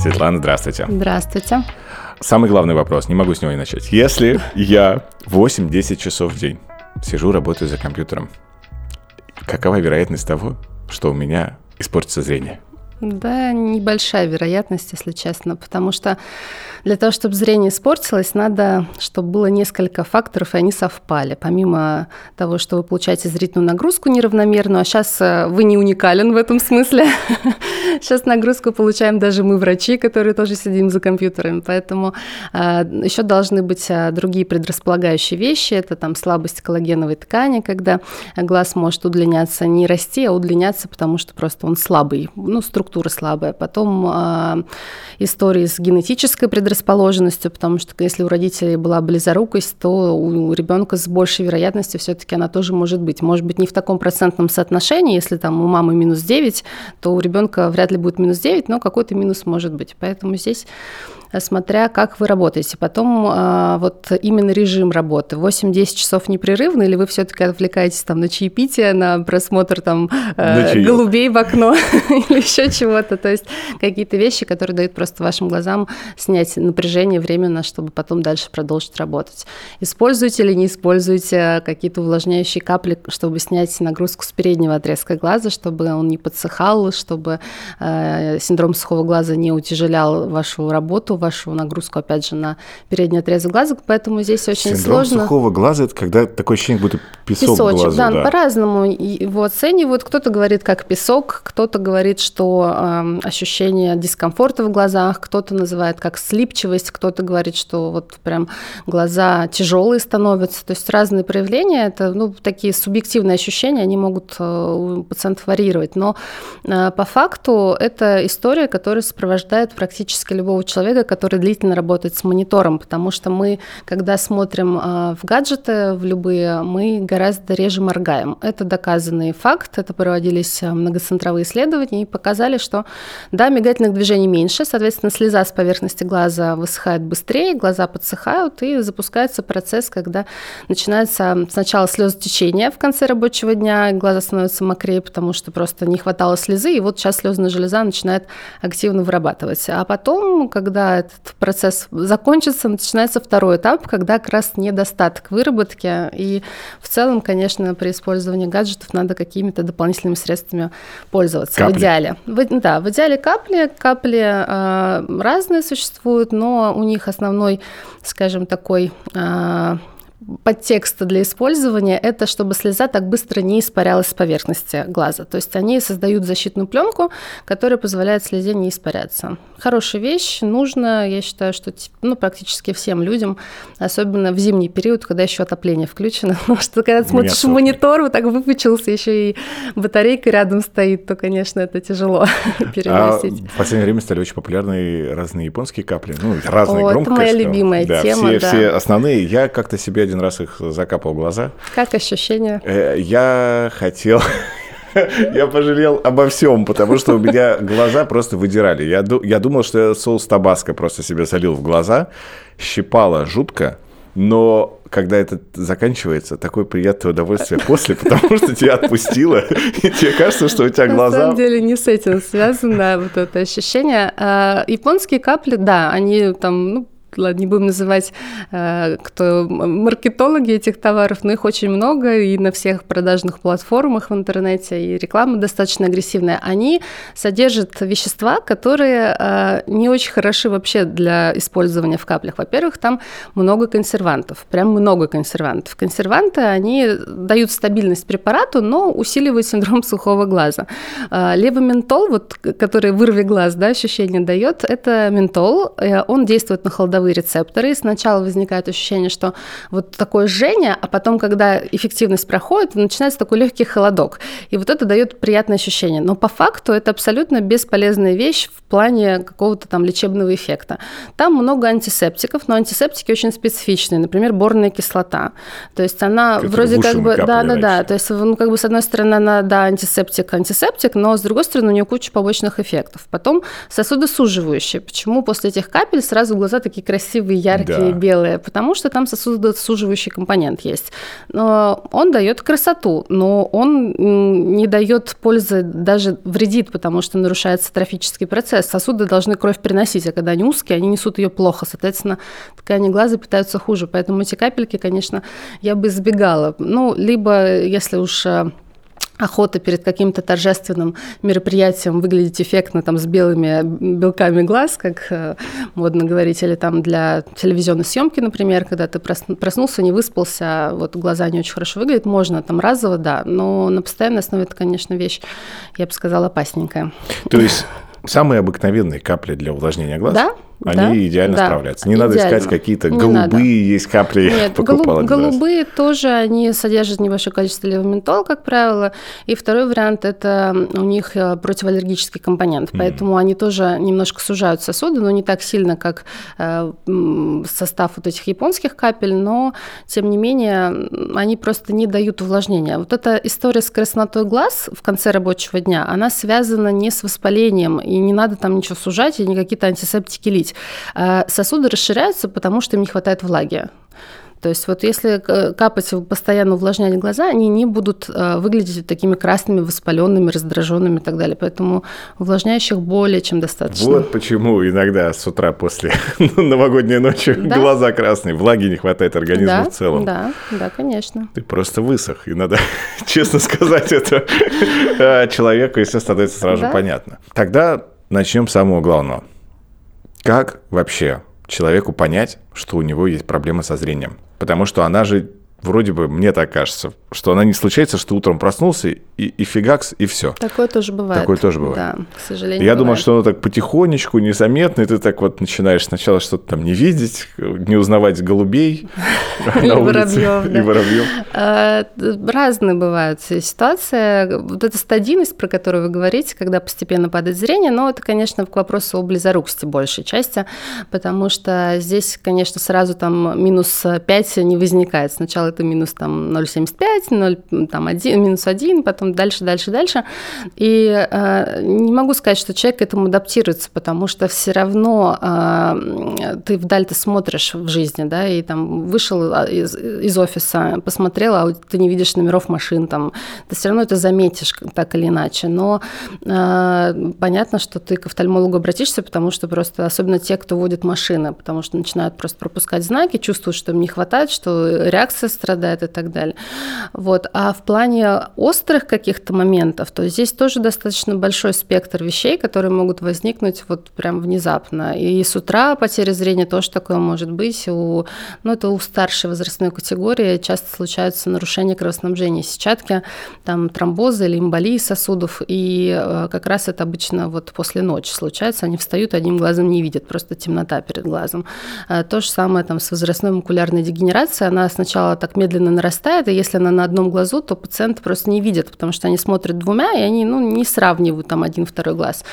Светлана, здравствуйте. Здравствуйте. Самый главный вопрос, не могу с него не начать. Если я 8-10 часов в день сижу, работаю за компьютером, какова вероятность того, что у меня испортится зрение? Да, небольшая вероятность, если честно, потому что для того, чтобы зрение испортилось, надо, чтобы было несколько факторов, и они совпали. Помимо того, что вы получаете зрительную нагрузку неравномерную, а сейчас э, вы не уникален в этом смысле. Сейчас нагрузку получаем даже мы, врачи, которые тоже сидим за компьютерами. Поэтому э, еще должны быть э, другие предрасполагающие вещи. Это там слабость коллагеновой ткани, когда глаз может удлиняться, не расти, а удлиняться, потому что просто он слабый, ну, структура слабая. Потом истории с генетической предрасположенностью, потому что если у родителей была близорукость, то у ребенка с большей вероятностью все-таки она тоже может быть. Может быть, не в таком процентном соотношении, если там у мамы минус 9, то у ребенка вряд ли будет минус 9, но какой-то минус может быть. Поэтому здесь смотря как вы работаете. Потом а, вот именно режим работы. 8-10 часов непрерывно, или вы все-таки отвлекаетесь там на чаепитие, на просмотр там э, голубей в окно или еще чего-то. То есть какие-то вещи, которые дают просто вашим глазам снять напряжение временно, чтобы потом дальше продолжить работать. Используете или не используете какие-то увлажняющие капли, чтобы снять нагрузку с переднего отрезка глаза, чтобы он не подсыхал, чтобы э, синдром сухого глаза не утяжелял вашу работу, вашу нагрузку, опять же, на передний отрезок глаза, поэтому здесь очень Синдром сложно. сухого глаза – это когда такое ощущение, будто песок Песочек, глазу, да, да. по-разному его оценивают. Кто-то говорит как песок, кто-то говорит, что э, ощущение дискомфорта в глазах, кто-то называет как слипчивость, кто-то говорит, что вот прям глаза тяжелые становятся. То есть разные проявления, это ну, такие субъективные ощущения, они могут э, у пациентов варьировать. Но э, по факту это история, которая сопровождает практически любого человека, который длительно работает с монитором, потому что мы, когда смотрим а, в гаджеты, в любые, мы гораздо реже моргаем. Это доказанный факт, это проводились многоцентровые исследования и показали, что да, мигательных движений меньше, соответственно, слеза с поверхности глаза высыхает быстрее, глаза подсыхают, и запускается процесс, когда начинается сначала слезотечение в конце рабочего дня, глаза становятся мокрее, потому что просто не хватало слезы, и вот сейчас слезная железа начинает активно вырабатывать. А потом, когда этот процесс закончится, начинается второй этап, когда как раз недостаток выработки. И в целом, конечно, при использовании гаджетов надо какими-то дополнительными средствами пользоваться. Капли. В идеале. В, да, в идеале капли. Капли э, разные существуют, но у них основной, скажем, такой э, подтекста для использования – это чтобы слеза так быстро не испарялась с поверхности глаза. То есть они создают защитную пленку, которая позволяет слезе не испаряться. Хорошая вещь, нужно, я считаю, что ну, практически всем людям, особенно в зимний период, когда еще отопление включено, потому что когда ты смотришь в монитор, вот так выпучился, еще и батарейка рядом стоит, то, конечно, это тяжело переносить. А в последнее время стали очень популярны разные японские капли, ну, разные О, это моя любимая да, тема, все, да. все основные. Я как-то себе один раз их закапал глаза. Как ощущения? Э, я хотел... Я пожалел обо всем, потому что у меня глаза просто выдирали. Я, я думал, что я соус табаско просто себе солил в глаза. Щипало жутко, но когда это заканчивается, такое приятное удовольствие после, потому что тебя отпустило, и тебе кажется, что у тебя глаза... На самом деле не с этим связано вот это ощущение. А, японские капли, да, они там, ну, ладно, не будем называть, э, кто маркетологи этих товаров, но их очень много, и на всех продажных платформах в интернете, и реклама достаточно агрессивная. Они содержат вещества, которые э, не очень хороши вообще для использования в каплях. Во-первых, там много консервантов, прям много консервантов. Консерванты, они дают стабильность препарату, но усиливают синдром сухого глаза. Э, левоментол, вот, который вырви глаз, да, ощущение дает, это ментол, он действует на холодовые вкусовые рецепторы, и сначала возникает ощущение, что вот такое жжение, а потом, когда эффективность проходит, начинается такой легкий холодок. И вот это дает приятное ощущение. Но по факту это абсолютно бесполезная вещь в плане какого-то там лечебного эффекта. Там много антисептиков, но антисептики очень специфичные, например, борная кислота. То есть она Который вроде как бы... Да, да, да. То есть, ну, как бы, с одной стороны, она, да, антисептик, антисептик, но с другой стороны, у нее куча побочных эффектов. Потом сосудосуживающие. Почему после этих капель сразу глаза такие красивые, яркие, да. белые, потому что там сосудосуживающий компонент есть. Но он дает красоту, но он не дает пользы, даже вредит, потому что нарушается трофический процесс. Сосуды должны кровь приносить, а когда они узкие, они несут ее плохо. Соответственно, ткани глаза питаются хуже. Поэтому эти капельки, конечно, я бы избегала. Ну, либо, если уж э, охота перед каким-то торжественным мероприятием выглядеть эффектно там с белыми белками глаз, как э, модно говорить, или там для телевизионной съемки, например, когда ты проснулся, не выспался, а вот глаза не очень хорошо выглядят, можно там разово, да, но на постоянной основе это, конечно, вещь, я бы сказала, опасненькая. То есть самые обыкновенные капли для увлажнения глаз? Да, они да, идеально да, справляются. Не идеально. надо искать какие-то голубые надо. есть капли. Нет, голуб, голубые тоже, они содержат небольшое количество левоментол, как правило. И второй вариант – это у них э, противоаллергический компонент. Поэтому они тоже немножко сужают сосуды, но не так сильно, как э, состав вот этих японских капель, но, тем не менее, они просто не дают увлажнения. Вот эта история с краснотой глаз в конце рабочего дня, она связана не с воспалением, и не надо там ничего сужать, и не какие-то антисептики лить пить. А сосуды расширяются, потому что им не хватает влаги. То есть вот если капать, постоянно увлажнять глаза, они не будут э, выглядеть такими красными, воспаленными, раздраженными и так далее. Поэтому увлажняющих более чем достаточно. Вот почему иногда с утра после новогодней ночи да? глаза красные, влаги не хватает организму да, в целом. Да, да, конечно. Ты просто высох, и надо честно сказать это э, человеку, если становится сразу да? понятно. Тогда начнем с самого главного. Как вообще человеку понять, что у него есть проблема со зрением? Потому что она же вроде бы, мне так кажется, что она не случается, что утром проснулся и, и фигакс, и все. Такое тоже бывает. Такое тоже бывает. Да, к сожалению. Я думал, что оно так потихонечку, незаметно, и ты так вот начинаешь сначала что-то там не видеть, не узнавать голубей и воробьев. И воробьев. А, разные бывают ситуации. Вот эта стадийность, про которую вы говорите, когда постепенно падает зрение, но это, конечно, к вопросу о близорукости большей части, потому что здесь, конечно, сразу там минус 5 не возникает. Сначала это минус там 0,75, 0, там 1, минус 1, потом дальше, дальше, дальше. И э, не могу сказать, что человек к этому адаптируется, потому что все равно э, ты вдаль ты смотришь в жизни, да, и там вышел а, из, из офиса, посмотрел, а ты не видишь номеров машин, там, ты все равно это заметишь так или иначе. Но э, понятно, что ты к офтальмологу обратишься, потому что просто, особенно те, кто водит машины, потому что начинают просто пропускать знаки, чувствуют, что им не хватает, что реакция страдает и так далее. Вот. А в плане острых каких-то моментов, то здесь тоже достаточно большой спектр вещей, которые могут возникнуть вот прям внезапно. И с утра потеря зрения тоже такое может быть. У, ну, это у старшей возрастной категории часто случаются нарушения кровоснабжения сетчатки, там тромбозы или эмболии сосудов. И э, как раз это обычно вот после ночи случается. Они встают, одним глазом не видят, просто темнота перед глазом. А то же самое там с возрастной макулярной дегенерацией. Она сначала так медленно нарастает, и если она на одном глазу, то пациент просто не видит, потому что они смотрят двумя, и они ну, не сравнивают там один, второй глаз.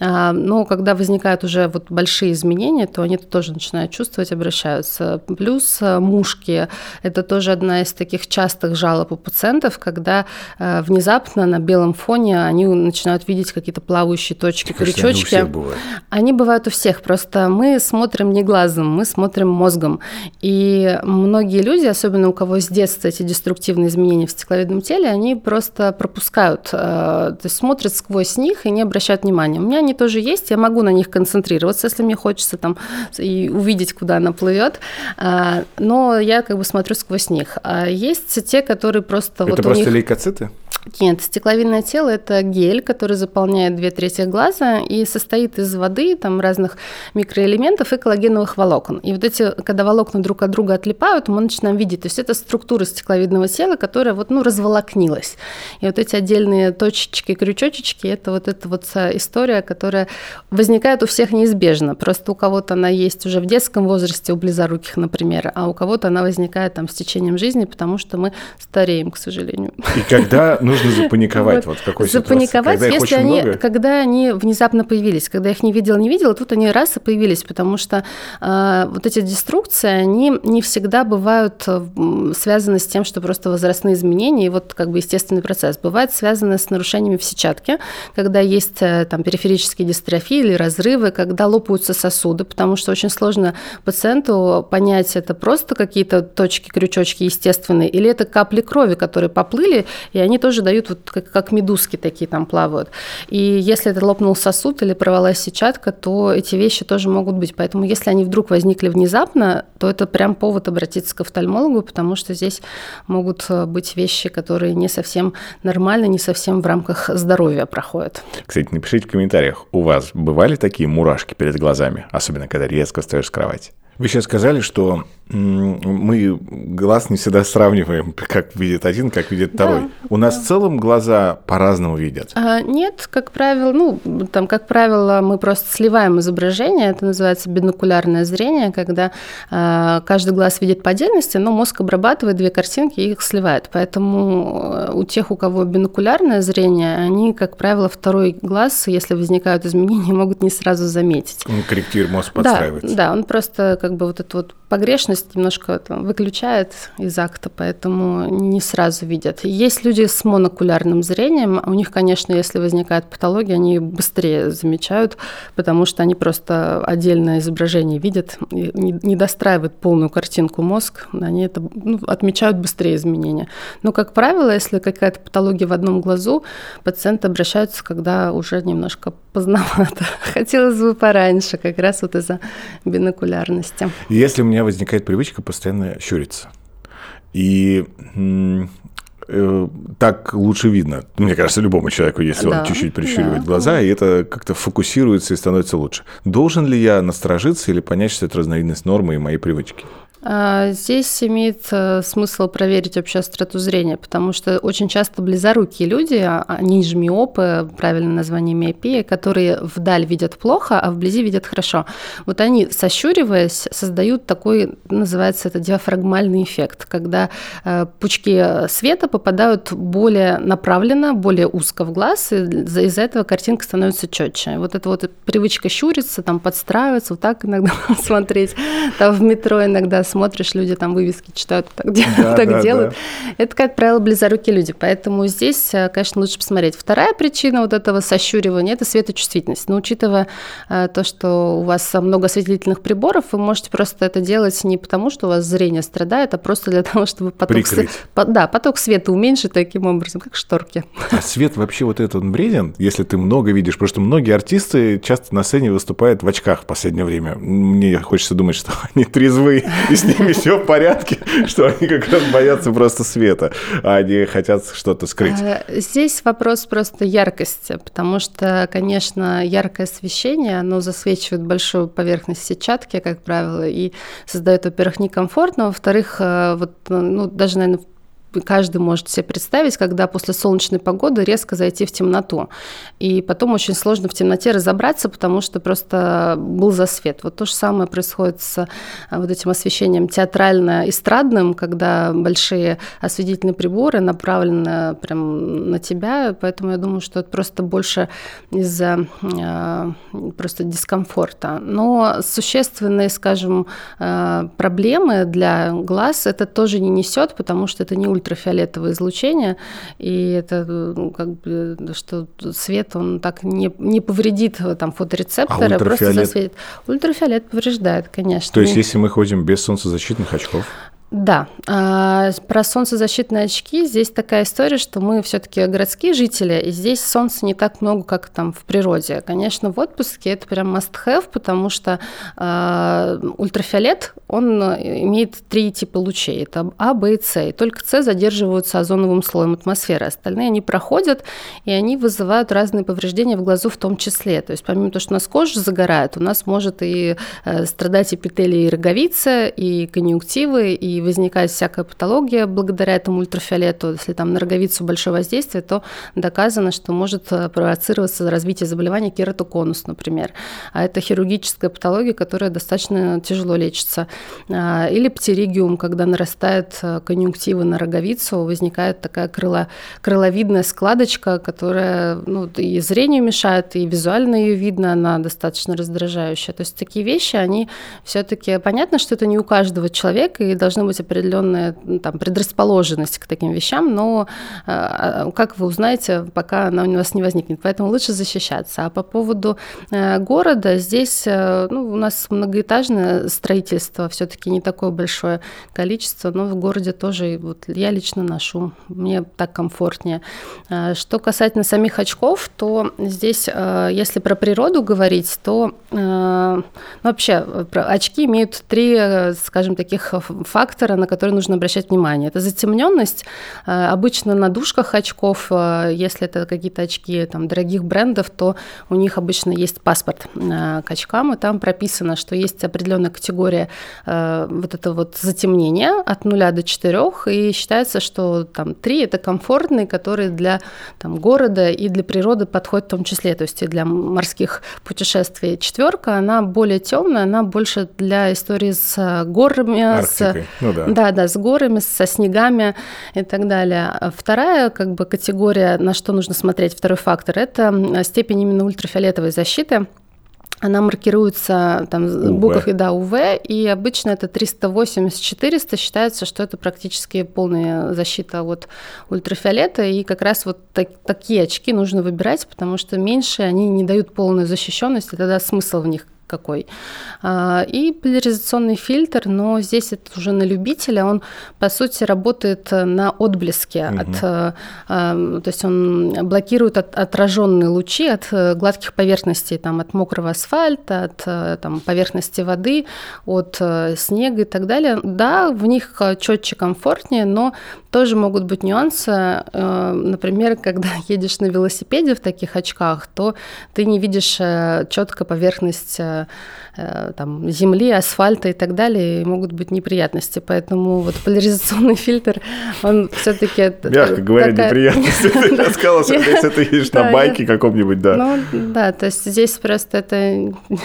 А, но когда возникают уже вот большие изменения, то они тоже начинают чувствовать, обращаются. Плюс а, мушки – это тоже одна из таких частых жалоб у пациентов, когда а, внезапно на белом фоне они начинают видеть какие-то плавающие точки, крючочки. Они, бывают. они бывают у всех, просто мы смотрим не глазом, мы смотрим мозгом. И многие люди, особенно у кого с детства эти деструктивные изменения в стекловидном теле, они просто пропускают, э, то есть смотрят сквозь них и не обращают внимания. У меня они тоже есть, я могу на них концентрироваться, если мне хочется там и увидеть, куда она плывет, э, но я как бы смотрю сквозь них. А есть те, которые просто... Это вот просто них... лейкоциты? Нет, стекловидное тело – это гель, который заполняет две трети глаза и состоит из воды, там разных микроэлементов и коллагеновых волокон. И вот эти, когда волокна друг от друга отлипают, мы начинаем видеть, то есть это структура стекловидного тела, которая вот, ну, разволокнилась. И вот эти отдельные точечки, крючочечки – это вот эта вот история, которая возникает у всех неизбежно. Просто у кого-то она есть уже в детском возрасте, у близоруких, например, а у кого-то она возникает там с течением жизни, потому что мы стареем, к сожалению. И когда, ну нужно запаниковать? Вот, вот какой Запаниковать, когда если они, много? когда они внезапно появились, когда их не видел, не видела, тут они раз и появились, потому что э, вот эти деструкции, они не всегда бывают связаны с тем, что просто возрастные изменения и вот как бы естественный процесс. Бывает связаны с нарушениями в сетчатке, когда есть э, там периферические дистрофии или разрывы, когда лопаются сосуды, потому что очень сложно пациенту понять, это просто какие-то точки, крючочки естественные, или это капли крови, которые поплыли, и они тоже дают вот как, как медузки такие там плавают. И если это лопнул сосуд или порвалась сетчатка, то эти вещи тоже могут быть. Поэтому если они вдруг возникли внезапно, то это прям повод обратиться к офтальмологу, потому что здесь могут э, быть вещи, которые не совсем нормально, не совсем в рамках здоровья проходят. Кстати, напишите в комментариях, у вас бывали такие мурашки перед глазами, особенно когда резко встаешь с кровати? Вы сейчас сказали, что мы глаз не всегда сравниваем, как видит один, как видит второй. Да, У нас да. в целом глаза по-разному видят. А, нет, как правило, ну, там, как правило, мы просто сливаем изображение, это называется бинокулярное зрение, когда а, каждый глаз видит по отдельности, но мозг обрабатывает две картинки и их сливает. Поэтому э, у тех, у кого бинокулярное зрение, они, как правило, второй глаз, если возникают изменения, могут не сразу заметить. Он корректирует, мозг подстраивается. Да, да, он просто как бы вот эту вот погрешность немножко там, выключает из акта, поэтому не сразу видят. Есть люди с монокулярным зрением, у них, конечно, если возникает патология, они быстрее замечают, потому что они просто отдельное изображение видят, не достраивают полную картинку мозг, они это ну, отмечают быстрее изменения. Но, как правило, если какая-то патология в одном глазу, пациенты обращаются, когда уже немножко поздновато. Хотелось бы пораньше, как раз вот из-за бинокулярности. Если у меня возникает привычка постоянно щуриться, и э, так лучше видно. Мне кажется, любому человеку, если да, он чуть-чуть прищуривает да. глаза, и это как-то фокусируется и становится лучше. Должен ли я насторожиться или понять, что это разновидность нормы и моей привычки? А, здесь имеет э, смысл проверить вообще остроту зрения, потому что очень часто близорукие люди, а, они же миопы, правильное название миопия, которые вдаль видят плохо, а вблизи видят хорошо. Вот они, сощуриваясь, создают такой, называется это диафрагмальный эффект, когда э, пучки света попадают более направленно, более узко в глаз, и из-за этого картинка становится четче. Вот эта вот привычка щуриться, там подстраиваться, вот так иногда смотреть, там в метро иногда смотришь, люди там вывески читают, так, да, так да, делают. Да. Это, как правило, близорукие люди, поэтому здесь, э, конечно, лучше посмотреть. Вторая причина вот этого сощуривания – это светочувствительность. Но учитывая э, то, что у вас много осветительных приборов, вы можете просто это делать не потому, что у вас зрение страдает, а просто для того, чтобы поток, света, да, поток света уменьшить таким образом, как шторки. А свет вообще вот этот он вреден, если ты много видишь? Потому что многие артисты часто на сцене выступают в очках в последнее время. Мне хочется думать, что они трезвые и с ними все в порядке, что они как раз боятся просто света, а они хотят что-то скрыть. А, здесь вопрос просто яркости, потому что, конечно, яркое освещение, оно засвечивает большую поверхность сетчатки, как правило, и создает, во-первых, некомфорт, но, во-вторых, э, вот, ну, даже, наверное, каждый может себе представить, когда после солнечной погоды резко зайти в темноту. И потом очень сложно в темноте разобраться, потому что просто был засвет. Вот то же самое происходит с а, вот этим освещением театрально-эстрадным, когда большие осветительные приборы направлены прям на тебя, поэтому я думаю, что это просто больше из-за э, просто дискомфорта. Но существенные, скажем, э, проблемы для глаз это тоже не несет, потому что это не ультра ультрафиолетовое излучение, и это ну, как бы, что свет, он так не, не повредит там фоторецепторы, а просто засветит. Ультрафиолет повреждает, конечно. То есть, если мы ходим без солнцезащитных очков? Да, а, про солнцезащитные очки здесь такая история, что мы все-таки городские жители, и здесь солнца не так много, как там в природе. Конечно, в отпуске это прям must-have, потому что э, ультрафиолет, он имеет три типа лучей. Это А, Б и С. И только С задерживаются озоновым слоем атмосферы. Остальные они проходят, и они вызывают разные повреждения в глазу в том числе. То есть помимо того, что у нас кожа загорает, у нас может и э, страдать эпителий и роговица, и конъюнктивы, и возникает всякая патология благодаря этому ультрафиолету. Если там на роговицу большое воздействие, то доказано, что может э, провоцироваться развитие заболевания кератоконус, например. А это хирургическая патология, которая достаточно тяжело лечится. А, или птеригиум, когда нарастает э, конъюнктивы на роговицу, возникает такая крыло, крыловидная складочка, которая ну, и зрению мешает, и визуально ее видно, она достаточно раздражающая. То есть такие вещи, они все-таки понятно, что это не у каждого человека, и должна быть определенная там, предрасположенность к таким вещам, но а, как вы узнаете, пока она у вас не возникнет. Поэтому лучше защищаться. А по поводу э, города, здесь э, ну, у нас многоэтажное строительство, все-таки не такое большое количество, но в городе тоже вот, я лично ношу, мне так комфортнее. Что касательно самих очков, то здесь, э, если про природу говорить, то ну, вообще очки имеют три, скажем, таких фактора, на которые нужно обращать внимание. Это затемненность. Обычно на дужках очков, если это какие-то очки там, дорогих брендов, то у них обычно есть паспорт э, к очкам, и там прописано, что есть определенная категория э, вот это вот затемнения от 0 до 4, и считается, что там 3 это комфортный, который для там, города и для природы подходит в том числе, то есть и для морских путешествий. Четверка, она более темная, она больше для истории с горами, Арктикой. с, ну, да. да, да, с горами, со снегами и так далее. Вторая как бы категория, на что нужно смотреть, второй фактор, это степень именно ультрафиолетовой защиты она маркируется там УВ. буквой да, УВ, и обычно это 380-400, считается, что это практически полная защита от ультрафиолета, и как раз вот так, такие очки нужно выбирать, потому что меньше они не дают полную защищенность, и тогда смысл в них какой. А, и поляризационный фильтр, но здесь это уже на любителя, он по сути работает на отблеске, угу. от, а, то есть он блокирует от, отраженные лучи от э, гладких поверхностей, там, от мокрого асфальта, от э, там, поверхности воды, от э, снега и так далее. Да, в них четче, комфортнее, но тоже могут быть нюансы. Например, когда едешь на велосипеде в таких очках, то ты не видишь четко поверхность Э, там, земли, асфальта и так далее, и могут быть неприятности. Поэтому вот поляризационный фильтр, он все-таки... Мягко говоря, неприятности. Ты сказала, если ты едешь на байке каком-нибудь, да. Ну, да, то есть здесь просто это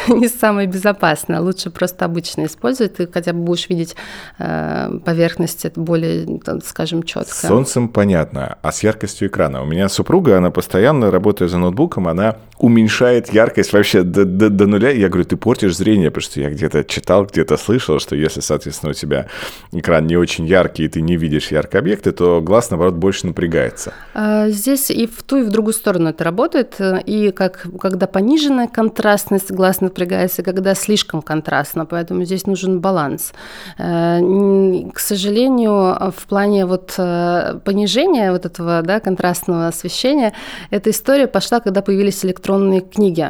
не самое безопасное. Лучше просто обычно использовать, ты хотя бы будешь видеть э, поверхность более, скажем, четко. С солнцем понятно, а с яркостью экрана? У меня супруга, она постоянно, работая за ноутбуком, она уменьшает яркость вообще до, до, до нуля. Я говорю, ты портишь зрение, потому что я где-то читал, где-то слышал, что если, соответственно, у тебя экран не очень яркий, и ты не видишь яркие объекты, то глаз, наоборот, больше напрягается. А, здесь и в ту, и в другую сторону это работает. И как, когда пониженная контрастность, глаз напрягается, когда слишком контрастно, поэтому здесь нужен баланс. Э, к сожалению, в плане вот э, понижения вот этого да, контрастного освещения, эта история пошла, когда появились электронные книги,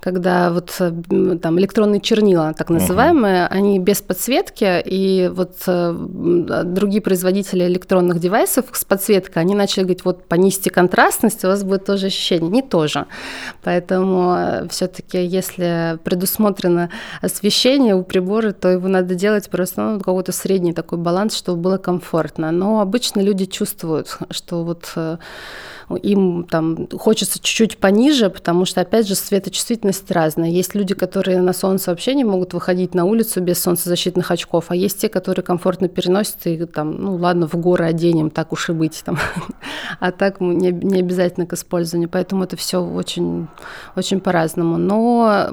когда вот там электронные чернила, так называемые, uh-huh. они без подсветки, и вот э, другие производители электронных девайсов с подсветкой, они начали говорить, вот понизьте контрастность, у вас будет тоже ощущение. Не то же. Поэтому э, все-таки, если предусмотрено освещение у прибора, то его надо делать просто ну, какой-то средний такой баланс, чтобы было комфортно. Но обычно люди чувствуют, что вот э, им там хочется чуть-чуть пониже, потому что, опять же, светочувствительность разная. Есть люди, которые на солнце вообще не могут выходить на улицу без солнцезащитных очков, а есть те, которые комфортно переносят и там, ну ладно, в горы оденем, так уж и быть там. а так не, не обязательно к использованию. Поэтому это все очень, очень по-разному. Но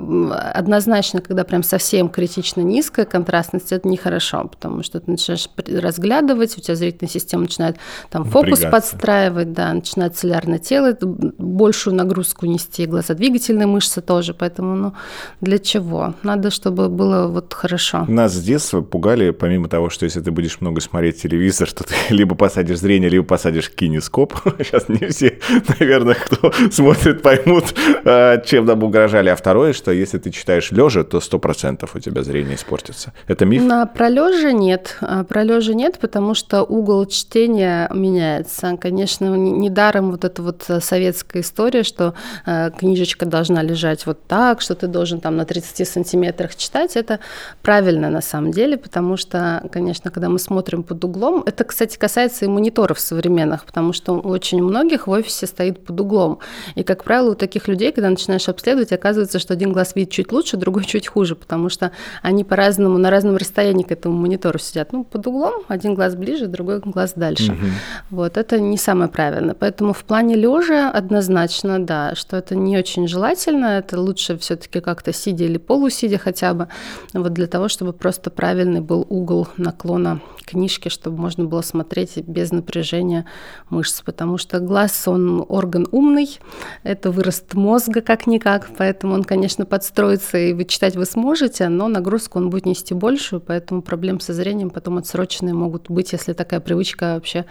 однозначно, когда прям совсем критично низкая контрастность, это нехорошо, потому что ты начинаешь разглядывать, у тебя зрительная система начинает там фокус подстраивать, да, начинает целлярное тело, большую нагрузку нести, глазодвигательные мышцы тоже, поэтому, ну, для чего? Надо, чтобы было вот хорошо. Нас с детства пугали, помимо того, что если ты будешь много смотреть телевизор, то ты либо посадишь зрение, либо посадишь кинескоп. Сейчас не все, наверное, кто смотрит, поймут, а, чем нам угрожали. А второе, что если ты читаешь лежа, то сто процентов у тебя зрение испортится. Это миф? На про лежа нет. А про лежа нет, потому что угол чтения меняется. Конечно, недаром вот эта вот э, советская история, что э, книжечка должна лежать вот так, что ты должен там на 30 сантиметрах читать, это правильно на самом деле, потому что, конечно, когда мы смотрим под углом, это, кстати, касается и мониторов современных, потому что очень многих в офисе стоит под углом. И, как правило, у таких людей, когда начинаешь обследовать, оказывается, что один глаз видит чуть лучше, другой чуть хуже, потому что они по-разному, на разном расстоянии к этому монитору сидят. Ну, под углом, один глаз ближе, другой глаз дальше. Угу. Вот, это не самое правильное. Поэтому в плане лежа однозначно, да, что это не очень желательно, это лучше все таки как-то сидя или полусидя хотя бы, вот для того, чтобы просто правильный был угол наклона книжки, чтобы можно было смотреть без напряжения мышц, потому что глаз, он орган умный, это вырост мозга как-никак, поэтому он, конечно, подстроится, и вы читать вы сможете, но нагрузку он будет нести большую, поэтому проблем со зрением потом отсроченные могут быть, если такая привычка вообще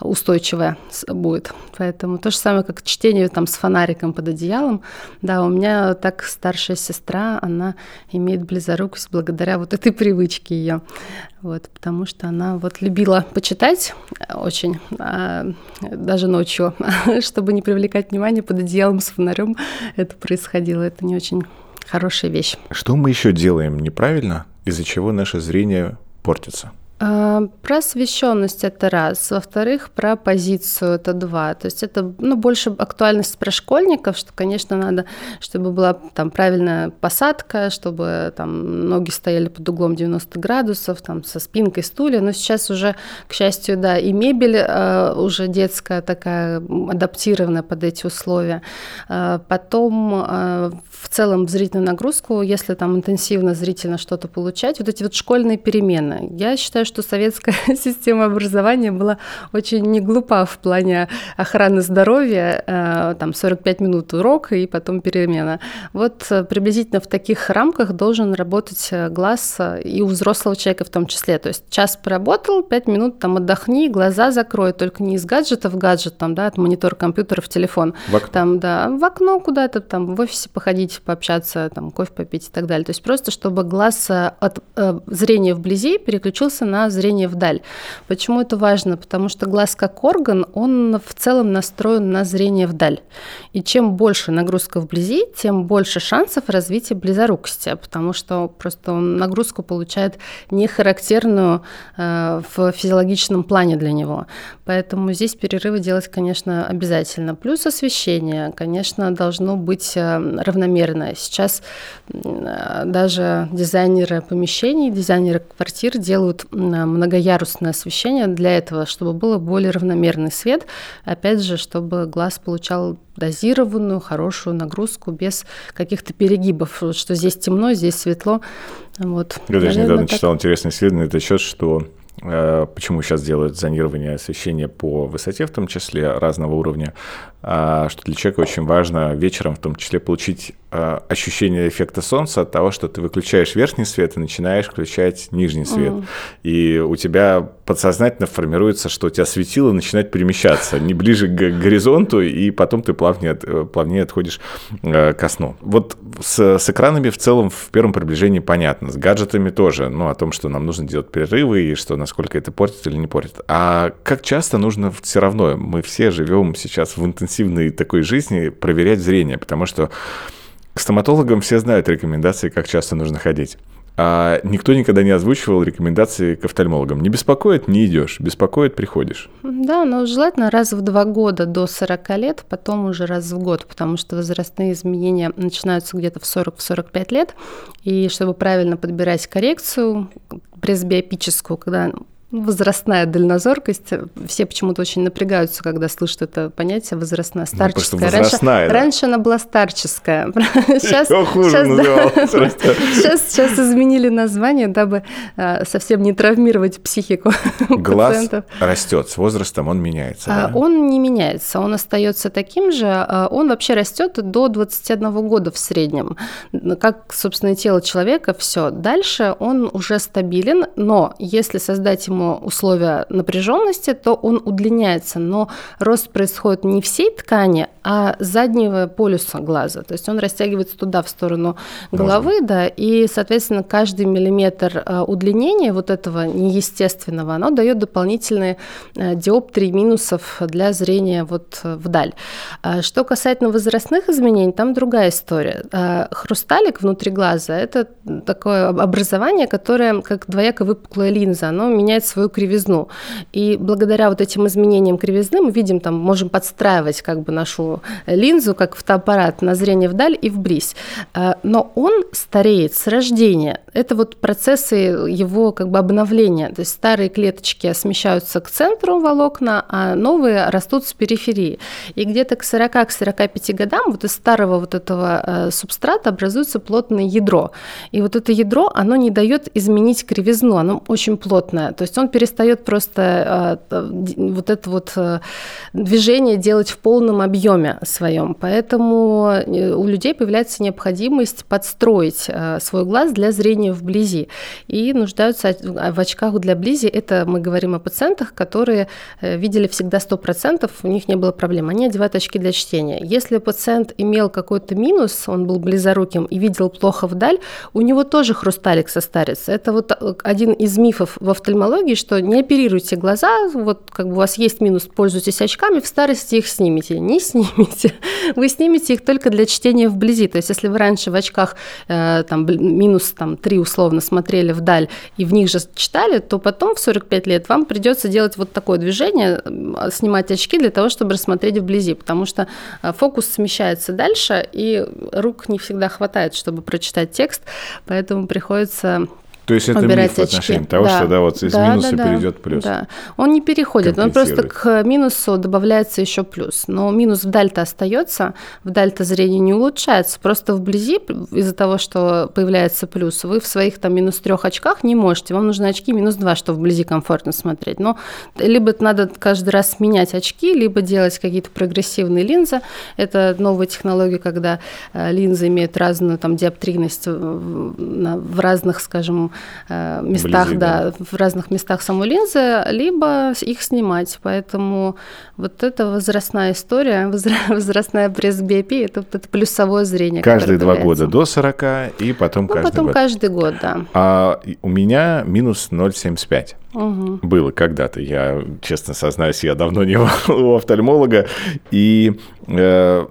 устойчивая будет. Поэтому то же самое, как чтение там с фонариком под одеялом. Да, у меня так старшая сестра, она имеет близорукость благодаря вот этой привычке ее. Вот, потому что она вот любила почитать очень, а, даже ночью, чтобы не привлекать внимание под одеялом с фонарем. Это происходило, это не очень хорошая вещь. Что мы еще делаем неправильно, из-за чего наше зрение портится? А, про освещенность это раз. Во-вторых, про позицию это два. То есть это ну, больше актуальность про школьников, что, конечно, надо, чтобы была там правильная посадка, чтобы там ноги стояли под углом 90 градусов, там со спинкой стулья. Но сейчас уже, к счастью, да, и мебель э, уже детская такая адаптированная под эти условия. Э, потом э, в целом зрительную нагрузку, если там интенсивно зрительно что-то получать, вот эти вот школьные перемены. Я считаю, что советская система образования была очень не глупа в плане охраны здоровья, э, там 45 минут урок и потом перемена. Вот э, приблизительно в таких рамках должен работать э, глаз и у взрослого человека в том числе. То есть час поработал, 5 минут там отдохни, глаза закрой, только не из гаджета в гаджет, там, да, от монитора компьютера в телефон. В окно. Там, да, в окно куда-то, там, в офисе походить, пообщаться, там, кофе попить и так далее. То есть просто, чтобы глаз от э, зрения вблизи переключился на на зрение вдаль. Почему это важно? Потому что глаз как орган, он в целом настроен на зрение вдаль. И чем больше нагрузка вблизи, тем больше шансов развития близорукости, потому что просто он нагрузку получает не характерную э, в физиологичном плане для него. Поэтому здесь перерывы делать, конечно, обязательно. Плюс освещение, конечно, должно быть э, равномерное. Сейчас э, даже дизайнеры помещений, дизайнеры квартир делают многоярусное освещение для этого, чтобы было более равномерный свет. Опять же, чтобы глаз получал дозированную, хорошую нагрузку без каких-то перегибов, что здесь темно, здесь светло. Вот. Я даже недавно так... читал интересное исследование на этот счет, что Э, почему сейчас делают зонирование освещения по высоте, в том числе разного уровня, что для человека очень важно вечером в том числе получить э, ощущение эффекта солнца от того, что ты выключаешь верхний свет и начинаешь включать нижний свет. Mm. И у тебя подсознательно формируется, что у тебя светило начинает перемещаться не ближе к горизонту, и потом ты плавнее, э, плавнее отходишь ко сну. Вот с, с экранами в целом в первом приближении понятно, с гаджетами тоже, ну, о том, что нам нужно делать перерывы, и что насколько это портит или не портит. А как часто нужно все равно, мы все живем сейчас в интенсивной такой жизни, проверять зрение, потому что к стоматологам все знают рекомендации, как часто нужно ходить. А никто никогда не озвучивал рекомендации к офтальмологам. Не беспокоит, не идешь, беспокоит, приходишь. Да, но желательно раз в два года до 40 лет, потом уже раз в год, потому что возрастные изменения начинаются где-то в 40-45 лет. И чтобы правильно подбирать коррекцию пресбиопическую, когда Возрастная дальнозоркость. Все почему-то очень напрягаются, когда слышат это понятие возрастная, ну, старческая. Ну, возрастная, раньше, да. раньше она была старческая. Сейчас, хуже сейчас, да, сейчас, сейчас изменили название, дабы а, совсем не травмировать психику Глаз пациентов. растет с возрастом, он меняется. А, да? Он не меняется, он остается таким же. А, он вообще растет до 21 года в среднем. Как, собственно, тело человека, все. Дальше он уже стабилен, но если создать ему ему условия напряженности, то он удлиняется, но рост происходит не всей ткани, а заднего полюса глаза. То есть он растягивается туда, в сторону головы, Можно. да, и, соответственно, каждый миллиметр э, удлинения вот этого неестественного, оно дает дополнительные э, диоптрии минусов для зрения вот вдаль. А что касательно возрастных изменений, там другая история. Хрусталик внутри глаза – это такое образование, которое как двояко выпуклая линза, оно меняет свою кривизну. И благодаря вот этим изменениям кривизны мы видим, там, можем подстраивать как бы нашу линзу, как фотоаппарат, на зрение вдаль и вблизь. А, но он стареет с рождения. Это вот процессы его как бы обновления. То есть старые клеточки смещаются к центру волокна, а новые растут с периферии. И где-то к 40-45 годам вот из старого вот этого э, субстрата образуется плотное ядро. И вот это ядро, оно не дает изменить кривизну, оно очень плотное. То есть он перестает просто э, вот это вот э, движение делать в полном объеме своем. Поэтому э, у людей появляется необходимость подстроить свой глаз для зрения вблизи. И нуждаются в очках для близи. Это мы говорим о пациентах, которые видели всегда 100%, у них не было проблем. Они одевают очки для чтения. Если пациент имел какой-то минус, он был близоруким и видел плохо вдаль, у него тоже хрусталик состарится. Это вот один из мифов в офтальмологии, что не оперируйте глаза, вот как бы у вас есть минус, пользуйтесь очками, в старости их снимите. Не снимите. Вы снимете их только для чтения вблизи. То есть если вы раньше в очках э, там, минус там, 3 условно смотрели вдаль и в них же читали, то потом в 45 лет вам придется делать вот такое движение, снимать очки для того, чтобы рассмотреть вблизи, потому что э, фокус смещается дальше, и рук не всегда хватает, чтобы прочитать текст, поэтому приходится то есть это миф в отношении того, да. что да, вот из да, минуса да, перейдет в плюс. Да. Он не переходит, он просто к минусу добавляется еще плюс. Но минус вдаль-то остается, вдаль-то зрение не улучшается. Просто вблизи, из-за того, что появляется плюс, вы в своих там минус трех очках не можете. Вам нужны очки минус два, чтобы вблизи комфортно смотреть. Но либо надо каждый раз менять очки, либо делать какие-то прогрессивные линзы. Это новая технология, когда э, линзы имеют разную там диоптрийность в разных, скажем, местах, Вблизи, да, да, в разных местах самой линзы, либо их снимать. Поэтому вот это возрастная история, возрастная пресс-биопия, это, это плюсовое зрение. Каждые два года до 40 и потом ну, каждый потом год. каждый год, да. А у меня минус 0,75. Угу. Было когда-то, я честно сознаюсь, я давно не у офтальмолога, и э,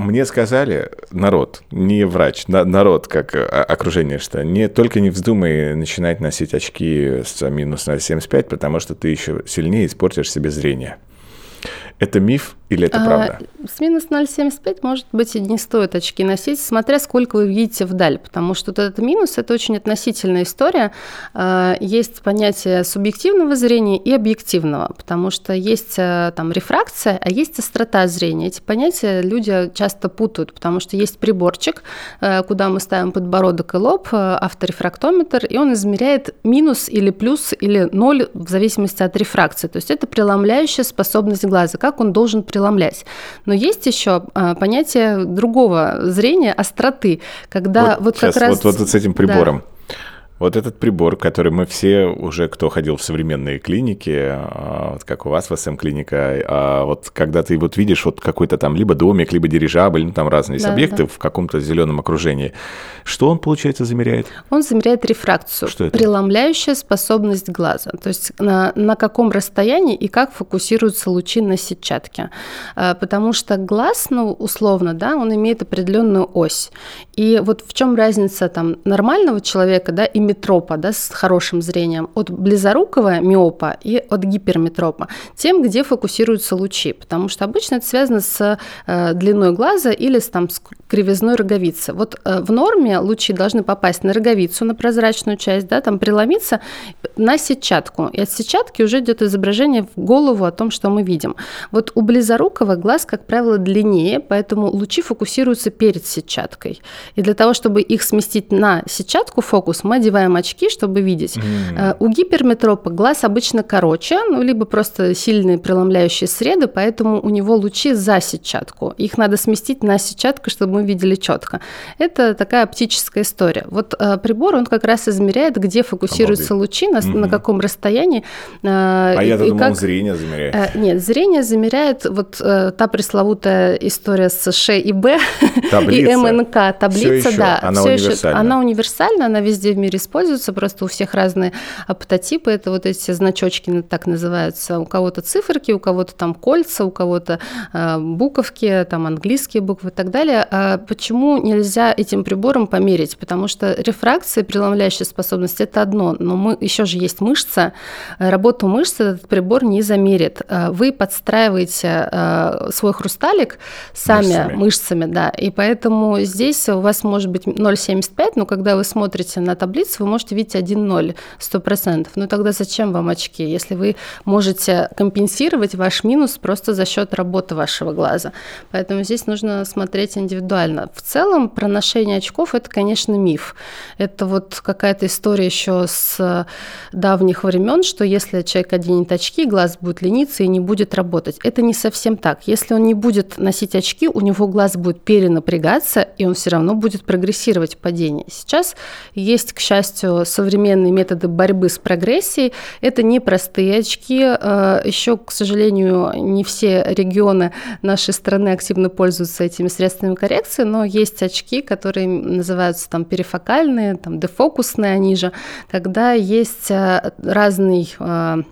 мне сказали, народ, не врач, на, народ как окружение, что не, только не вздумай начинать носить очки с минус 0,75, потому что ты еще сильнее испортишь себе зрение. Это миф или это а, правда? С минус 0,75, может быть, и не стоит очки носить, смотря сколько вы видите вдаль, потому что вот этот минус – это очень относительная история. А, есть понятие субъективного зрения и объективного, потому что есть а, там рефракция, а есть острота зрения. Эти понятия люди часто путают, потому что есть приборчик, а, куда мы ставим подбородок и лоб, авторефрактометр, и он измеряет минус или плюс или ноль в зависимости от рефракции. То есть это преломляющая способность глаза, как он должен преломлять. Но есть еще а, понятие другого зрения, остроты, когда вот, вот как раз... Вот, вот с этим прибором. Да. Вот этот прибор, который мы все уже, кто ходил в современные клиники, а, вот как у вас в СМ-клиника, а вот когда ты вот видишь вот какой-то там либо домик, либо дирижабль, ну там разные да, объекты да. в каком-то зеленом окружении, что он, получается, замеряет? Он замеряет рефракцию, что это? преломляющая способность глаза, то есть на, на каком расстоянии и как фокусируются лучи на сетчатке. А, потому что глаз, ну, условно, да, он имеет определенную ось. И вот в чем разница там нормального человека, да, и метропа, да, с хорошим зрением, от близорукого миопа и от гиперметропа, тем, где фокусируются лучи, потому что обычно это связано с э, длиной глаза или с, там, с кривизной роговицы. Вот э, в норме лучи должны попасть на роговицу, на прозрачную часть, да, там преломиться на сетчатку, и от сетчатки уже идет изображение в голову о том, что мы видим. Вот у близорукого глаз, как правило, длиннее, поэтому лучи фокусируются перед сетчаткой. И для того, чтобы их сместить на сетчатку фокус, мы одеваем надеваем очки, чтобы видеть. Mm. У гиперметропа глаз обычно короче, ну, либо просто сильные преломляющие среды, поэтому у него лучи за сетчатку. Их надо сместить на сетчатку, чтобы мы видели четко. Это такая оптическая история. Вот э, прибор, он как раз измеряет, где фокусируются Обалдеть. лучи, на, mm-hmm. на каком расстоянии. Э, а я-то думал, как... зрение замеряет. Нет, зрение замеряет вот та пресловутая история с Ш и Б и МНК. Таблица, да. Она универсальна. Она универсальна, она везде в мире используется, просто у всех разные аптотипы. Это вот эти значочки так называются. У кого-то циферки, у кого-то там кольца, у кого-то э, буковки, там английские буквы и так далее. А почему нельзя этим прибором померить? Потому что рефракция, преломляющая способность – это одно, но мы, еще же есть мышца. Работу мышцы этот прибор не замерит. А вы подстраиваете э, свой хрусталик сами мышцами. мышцами, да, и поэтому здесь у вас может быть 0,75, но когда вы смотрите на таблицу, вы можете видеть 1,0, 100%. Ну тогда зачем вам очки, если вы можете компенсировать ваш минус просто за счет работы вашего глаза? Поэтому здесь нужно смотреть индивидуально. В целом про ношение очков это, конечно, миф. Это вот какая-то история еще с давних времен, что если человек оденет очки, глаз будет лениться и не будет работать. Это не совсем так. Если он не будет носить очки, у него глаз будет перенапрягаться, и он все равно будет прогрессировать в падении. Сейчас есть, к счастью, современные методы борьбы с прогрессией. Это не простые очки. Э, Еще, к сожалению, не все регионы нашей страны активно пользуются этими средствами коррекции, но есть очки, которые называются там перифокальные, там дефокусные они же, когда есть э, разный э,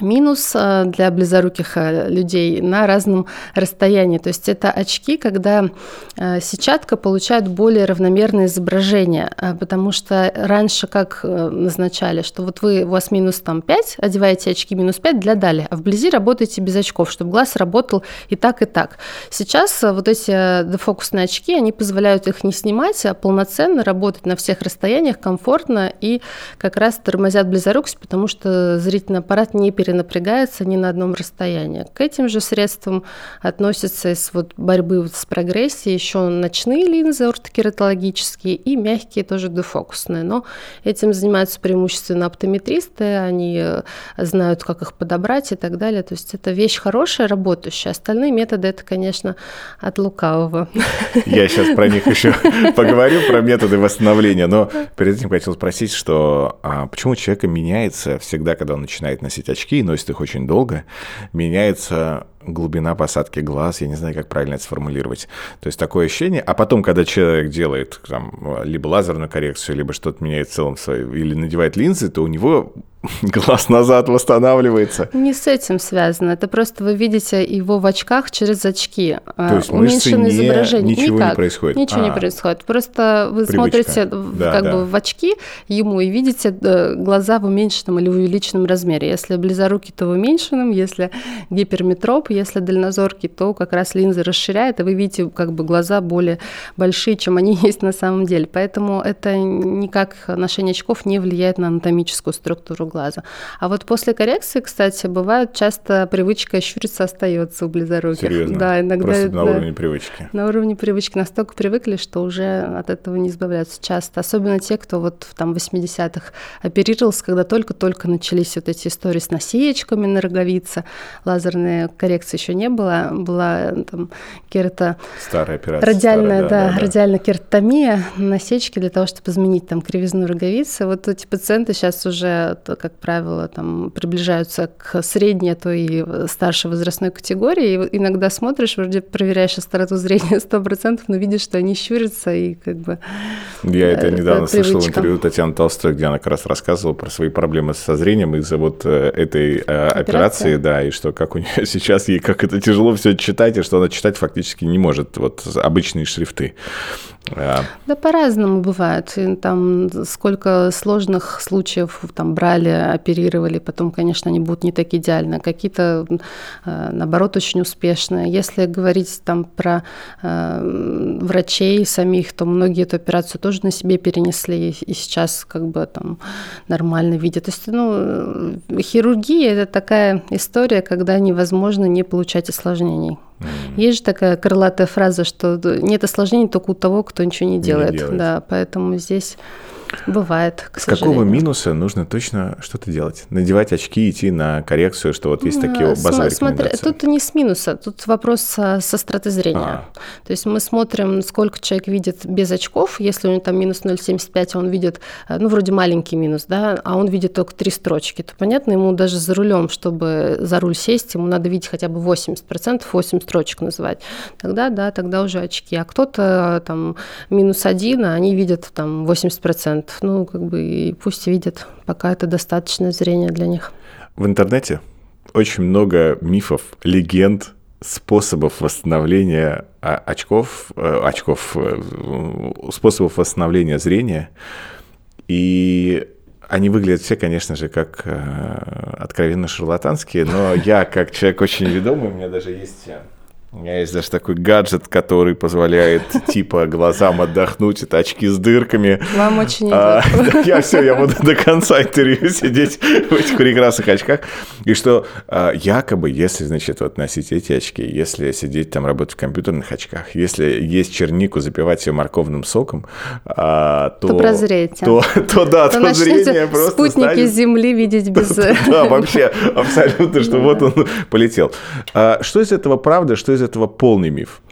минус э, для близоруких э, людей на разном расстоянии. То есть это очки, когда э, сетчатка получает более равномерное изображение, потому что раньше как назначали, что вот вы, у вас минус там 5, одеваете очки минус 5 для дали, а вблизи работаете без очков, чтобы глаз работал и так, и так. Сейчас вот эти дефокусные очки, они позволяют их не снимать, а полноценно работать на всех расстояниях комфортно и как раз тормозят близорукость, потому что зрительный аппарат не перенапрягается ни на одном расстоянии. К этим же средствам относятся из вот борьбы с прогрессией еще ночные линзы ортокератологические и мягкие тоже дефокусные. Но этим занимаются преимущественно оптометристы, они э, знают, как их подобрать и так далее. То есть это вещь хорошая, работающая. Остальные методы это, конечно, от лукавого. Я сейчас про них еще поговорю, про методы восстановления. Но перед этим хотел спросить, что а почему у человека меняется всегда, когда он начинает носить очки, очки и носит их очень долго, меняется глубина посадки глаз, я не знаю, как правильно это сформулировать. То есть такое ощущение, а потом, когда человек делает там, либо лазерную коррекцию, либо что-то меняет в целом свое, или надевает линзы, то у него глаз назад восстанавливается. Не с этим связано. Это просто вы видите его в очках через очки. А, То есть Уменьшенное не, изображение. Ничего Никак. не происходит. Ничего а, не происходит. Просто вы привычка. смотрите да, как да. бы в очки ему и видите э, глаза в уменьшенном или увеличенном размере. Если близорукий, то в уменьшенном. Если гиперметроп, если дальнозоркий, то как раз линзы расширяет, и вы видите как бы глаза более большие, чем они есть на самом деле. Поэтому это никак ношение очков не влияет на анатомическую структуру глаза. А вот после коррекции, кстати, бывает часто привычка щуриться остается у близоруких. Серьезно? Да, иногда. Просто на да, уровне привычки. На уровне привычки настолько привыкли, что уже от этого не избавляются часто. Особенно те, кто вот в там 80-х оперировался, когда только-только начались вот эти истории с насечками на роговице, лазерная коррекции еще не было, была там керата... Старая операция. Радиальная, старая, да, да, да, радиальная кератомия, насечки для того, чтобы изменить там кривизну роговицы. Вот эти пациенты сейчас уже как правило, там, приближаются к средней, а то и старшей возрастной категории. И иногда смотришь, вроде проверяешь остроту зрения 100%, но видишь, что они щурятся и как бы... Я это э, недавно привычка. слышал интервью Татьяны Толстой, где она как раз рассказывала про свои проблемы со зрением из-за вот э, этой э, операции, операции, да, и что как у нее сейчас, ей как это тяжело все читать, и что она читать фактически не может, вот обычные шрифты. Да, по-разному бывает. И там сколько сложных случаев там брали, оперировали, потом, конечно, они будут не так идеально. Какие-то, э, наоборот, очень успешные. Если говорить там про э, врачей самих, то многие эту операцию тоже на себе перенесли и сейчас как бы там нормально видят. То есть, ну, хирургия – это такая история, когда невозможно не получать осложнений. Mm. Есть же такая крылатая фраза, что нет осложнений только у того, кто ничего не делает. Не делает. Да, поэтому здесь Бывает. С какого минуса нужно точно что-то делать? Надевать очки, идти на коррекцию, что вот есть такие базовые Смотри, Тут не с минуса, тут вопрос со, со страты зрения. А. То есть мы смотрим, сколько человек видит без очков. Если у него там минус 0,75, а он видит, э, ну, вроде маленький минус, да, а он видит только три строчки, то понятно, ему даже за рулем, чтобы за руль сесть, ему надо видеть хотя бы 80%, 8 строчек называть. Тогда, да, тогда уже очки. А кто-то там минус один, а они видят там 80% ну, как бы, и пусть видят, пока это достаточное зрение для них. В интернете очень много мифов, легенд, способов восстановления а, очков, э, очков, э, способов восстановления зрения. И они выглядят все, конечно же, как э, откровенно шарлатанские, но я, как человек очень ведомый, у меня даже есть у меня есть даже такой гаджет, который позволяет типа глазам отдохнуть, это очки с дырками. Вам очень а, Я все, я буду до конца интервью сидеть в этих прекрасных очках. И что а, якобы, если, значит, вот носить эти очки, если сидеть там, работать в компьютерных очках, если есть чернику, запивать ее морковным соком, а, то... То прозреете. То, то да, то, то зрение просто спутники станет... Земли видеть без... Да, вообще, абсолютно, что вот он полетел. А, что из этого правда, что из этого полный миф?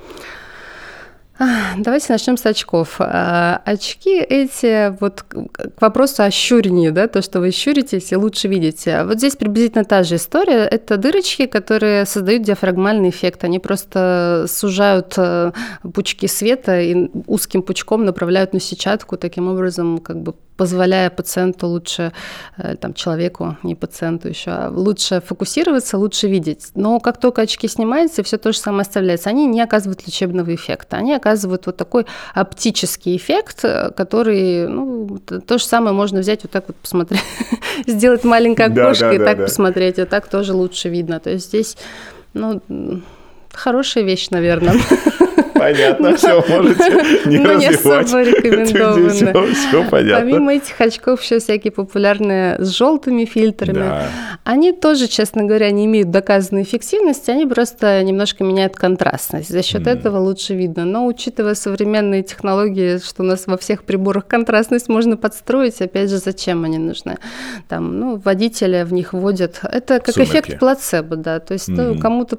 Давайте начнем с очков. А, очки эти, вот к вопросу о щурении, да, то, что вы щуритесь и лучше видите. Вот здесь приблизительно та же история. Это дырочки, которые создают диафрагмальный эффект. Они просто сужают э, пучки света и узким пучком направляют на сетчатку, таким образом как бы позволяя пациенту лучше, э, там, человеку, не пациенту еще, а лучше фокусироваться, лучше видеть. Но как только очки снимаются, все то же самое оставляется. Они не оказывают лечебного эффекта. Они оказывают вот такой оптический эффект, э, который, ну, то же самое можно взять вот так вот посмотреть, сделать маленькое окошко и так посмотреть, и так тоже лучше видно. То есть здесь, ну, хорошая вещь, наверное. Понятно, все, можете не Но не особо рекомендовано. Все, понятно. Помимо этих очков еще всякие популярные с желтыми фильтрами. Они тоже, честно говоря, не имеют доказанной эффективности, они просто немножко меняют контрастность. За счет этого лучше видно. Но учитывая современные технологии, что у нас во всех приборах контрастность можно подстроить, опять же, зачем они нужны? Там, ну, водители в них вводят. Это как эффект плацебо, да. То есть ну, кому-то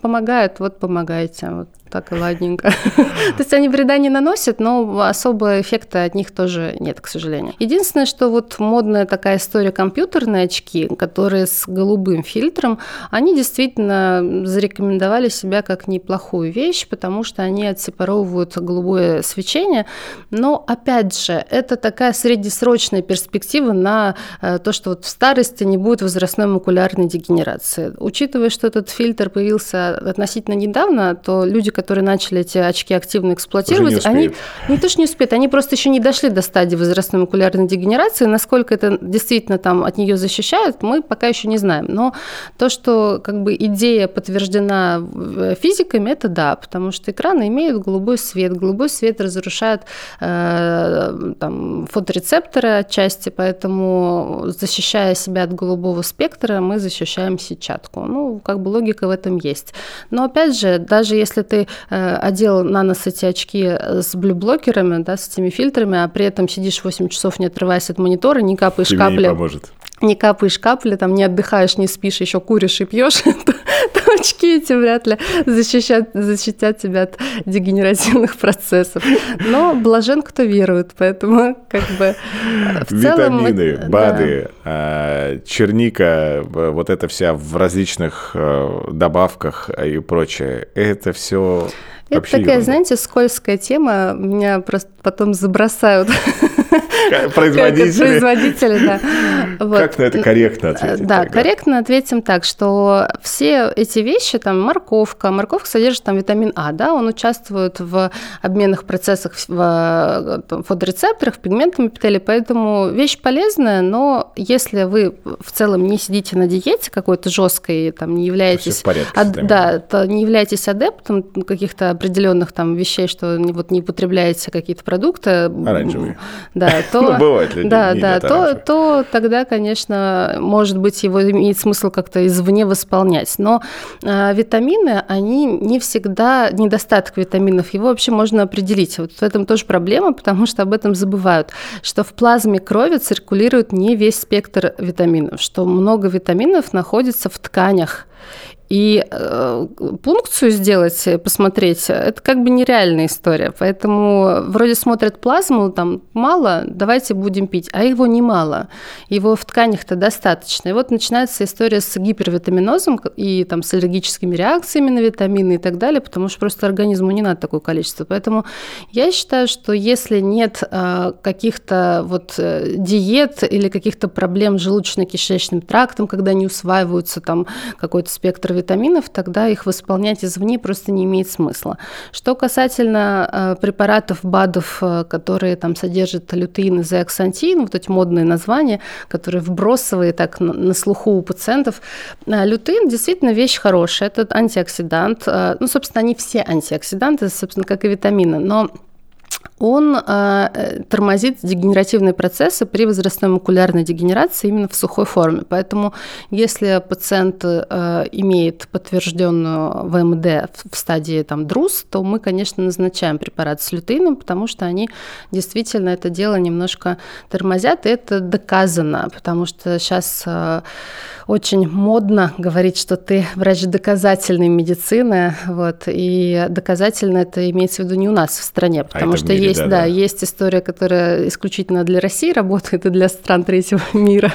помогает, вот помогайте. Вот так и ладненько. То есть они вреда не наносят, но особого эффекта от них тоже нет, к сожалению. Единственное, что вот модная такая история компьютерные очки, которые с голубым фильтром, они действительно зарекомендовали себя как неплохую вещь, потому что они отсепаровывают голубое свечение. Но, опять же, это такая среднесрочная перспектива на э, то, что вот в старости не будет возрастной макулярной дегенерации. Учитывая, что этот фильтр появился относительно недавно, то люди, которые начали эти очки активно эксплуатировать, они не то что не успеют, они просто еще не дошли до стадии возрастной макулярной дегенерации. Насколько это действительно там от нее защищает, мы пока еще не знаем. Но то, что как бы идея подтверждена физиками, это да, потому что экраны имеют голубой свет. Голубой свет разрушает э, там, фоторецепторы отчасти, поэтому защищая себя от голубого спектра, мы защищаем сетчатку. Ну, как бы логика в этом есть. Но опять же, даже если ты э, одел на нос эти очки с блюблокерами, да, с этими фильтрами, а при этом сидишь 8 часов, не отрываясь от монитора, не капаешь Тебе капли. Не поможет не капаешь капли, там не отдыхаешь, не спишь, еще куришь и пьешь, то, то очки эти вряд ли защищат, защитят тебя от дегенеративных процессов. Но блажен, кто верует, поэтому как бы в целом... Витамины, БАДы, да. черника, вот это вся в различных э, добавках и прочее, это все это такая, ерунда. знаете, скользкая тема. Меня просто потом забросают Производители. Производители, да. Вот. Как на это корректно ответить? Да, тогда? корректно ответим так, что все эти вещи, там морковка, морковка содержит там витамин А, да, он участвует в обменных процессах в фоторецепторах, в пигментном эпителии, поэтому вещь полезная, но если вы в целом не сидите на диете какой-то жесткой, там не являетесь, ад, да, то не являетесь адептом каких-то определенных там вещей, что вот не употребляете какие-то продукты, оранжевые, да, то, ну, бывает ли, да, да, то, то тогда, конечно, может быть, его имеет смысл как-то извне восполнять. Но э, витамины, они не всегда, недостаток витаминов, его вообще можно определить. Вот в этом тоже проблема, потому что об этом забывают, что в плазме крови циркулирует не весь спектр витаминов, что много витаминов находится в тканях. И э, пункцию сделать, посмотреть, это как бы нереальная история. Поэтому вроде смотрят плазму, там мало, давайте будем пить, а его немало. Его в тканях-то достаточно. И вот начинается история с гипервитаминозом и там с аллергическими реакциями на витамины и так далее, потому что просто организму не надо такое количество. Поэтому я считаю, что если нет э, каких-то вот э, диет или каких-то проблем с желудочно-кишечным трактом, когда не усваиваются там какой-то спектр витаминов, тогда их восполнять извне просто не имеет смысла. Что касательно э, препаратов, БАДов, э, которые там содержат лютеин и зеаксантин, вот эти модные названия, которые вбросовые так на слуху у пациентов, э, лютеин действительно вещь хорошая, это антиоксидант. Ну, собственно, они все антиоксиданты, собственно, как и витамины, но он э, тормозит дегенеративные процессы при возрастной макулярной дегенерации именно в сухой форме. Поэтому если пациент э, имеет подтвержденную ВМД в стадии там, ДРУС, то мы, конечно, назначаем препарат с лютеином, потому что они действительно это дело немножко тормозят, и это доказано, потому что сейчас э, очень модно говорить, что ты врач доказательной медицины, вот, и доказательно это имеется в виду не у нас в стране, а потому а что есть, да, да, да, есть история, которая исключительно для России работает и для стран третьего мира.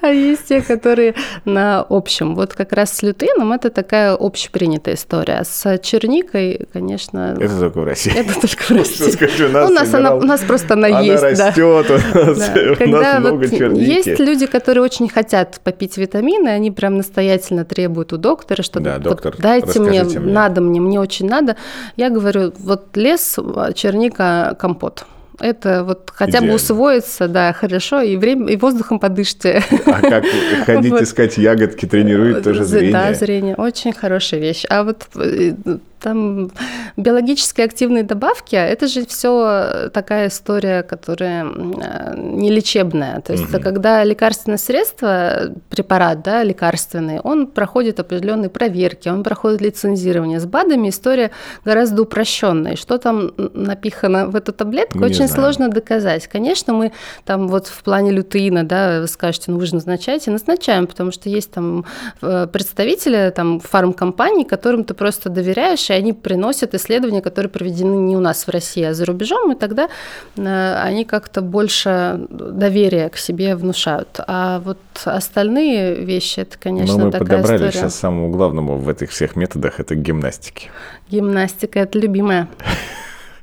А есть те, которые на общем. Вот как раз с лютеином это такая общепринятая история. С черникой, конечно... Это только в России. Это только в России. Сказать, у, нас нас она, у нас просто она, она есть. растет, да. у нас, да. у Когда нас много вот черники. Есть люди, которые очень хотят попить витамины, они прям настоятельно требуют у доктора, что да, доктор, вот дайте мне, мне, надо мне, мне очень надо. Я говорю, вот лес, черника, компот. Это вот хотя Идеально. бы усвоится, да, хорошо, и время, и воздухом подышите. А как ходить искать ягодки, тренирует тоже зрение? Да, зрение, очень хорошая вещь. А вот э, там биологически активные добавки, это же все такая история, которая не лечебная. То есть, угу. когда лекарственное средство, препарат, да, лекарственный, он проходит определенные проверки, он проходит лицензирование. С БАДами история гораздо упрощенная. Что там напихано в эту таблетку, не очень знаю. сложно доказать. Конечно, мы там вот в плане лютеина, да, вы скажете, ну вы же назначаете, назначаем, потому что есть там э, представители там фармкомпаний, которым ты просто доверяешь, и они приносят исследования, которые проведены не у нас в России, а за рубежом, и тогда э, они как-то больше доверия к себе внушают. А вот остальные вещи, это, конечно, Но мы такая подобрали история. сейчас самому главному в этих всех методах, это гимнастики. Гимнастика – это любимая.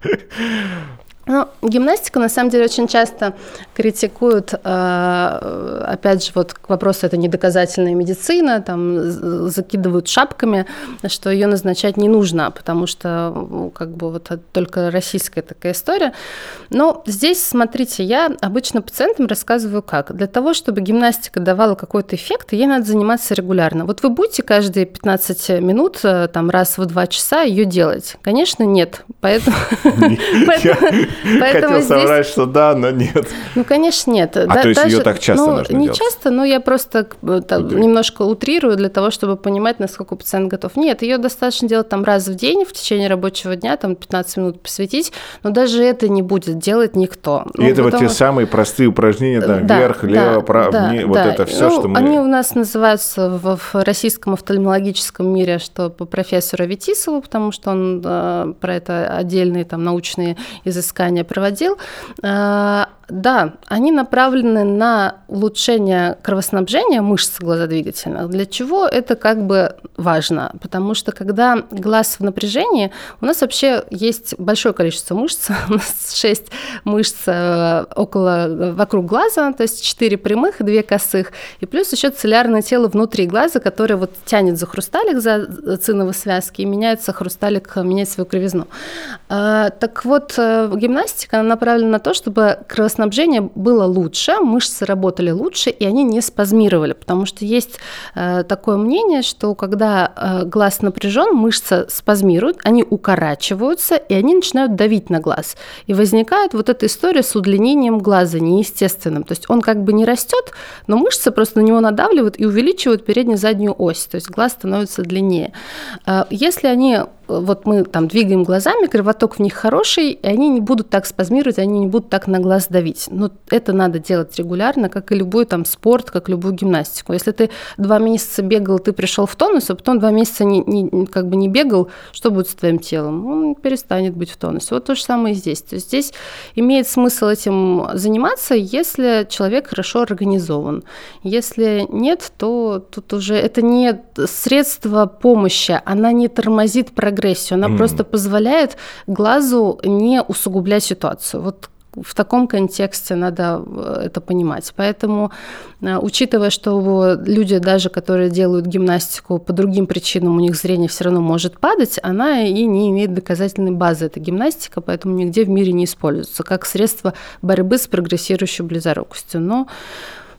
Ну, гимнастику на самом деле очень часто критикуют, э, опять же, вот к вопросу это недоказательная медицина, там закидывают шапками, что ее назначать не нужно, потому что как бы вот только российская такая история. Но здесь, смотрите, я обычно пациентам рассказываю как. Для того, чтобы гимнастика давала какой-то эффект, ей надо заниматься регулярно. Вот вы будете каждые 15 минут, э, там раз в два часа ее делать? Конечно, нет. Поэтому... Хотел соврать, что да, но нет. Ну, конечно, нет. А то есть ее так часто ну, нужно Не часто, но я просто немножко утрирую для того, чтобы понимать, насколько пациент готов. Нет, ее достаточно делать там раз в день в течение рабочего дня, там 15 минут посвятить, но даже это не будет делать никто. И ну, это вот те самые простые упражнения, там, вверх, лево, право, вот это все, ну, что мы... Они у нас называются в, российском офтальмологическом мире, что по профессору Ветисову, потому что он э, про это отдельные там научные изыскания исследования проводил, э, да, они направлены на улучшение кровоснабжения мышц глазодвигательных. Для чего это как бы важно? Потому что когда глаз в напряжении, у нас вообще есть большое количество мышц. У нас 6 мышц э, около, вокруг глаза, то есть 4 прямых и 2 косых. И плюс еще целлярное тело внутри глаза, которое вот тянет за хрусталик, за циновые связки, и меняется хрусталик, меняет свою кривизну. Э, так вот, гимнастика направлена на то, чтобы кровоснабжение кровоснабжение было лучше, мышцы работали лучше, и они не спазмировали, потому что есть э, такое мнение, что когда э, глаз напряжен, мышцы спазмируют, они укорачиваются, и они начинают давить на глаз. И возникает вот эта история с удлинением глаза неестественным. То есть он как бы не растет, но мышцы просто на него надавливают и увеличивают переднюю заднюю ось, то есть глаз становится длиннее. Э, если они вот мы там двигаем глазами, кровоток в них хороший, и они не будут так спазмировать, они не будут так на глаз давить. Но это надо делать регулярно, как и любой там спорт, как любую гимнастику. Если ты два месяца бегал, ты пришел в тонус, а потом два месяца не, не, как бы не бегал, что будет с твоим телом? Он перестанет быть в тонусе. Вот то же самое и здесь. То есть здесь имеет смысл этим заниматься, если человек хорошо организован. Если нет, то тут уже это не средство помощи, она не тормозит прогресс агрессию, она mm. просто позволяет глазу не усугублять ситуацию. Вот в таком контексте надо э, это понимать. Поэтому, э, учитывая, что люди, даже которые делают гимнастику по другим причинам, у них зрение все равно может падать, она и не имеет доказательной базы, эта гимнастика, поэтому нигде в мире не используется как средство борьбы с прогрессирующей близорукостью. Но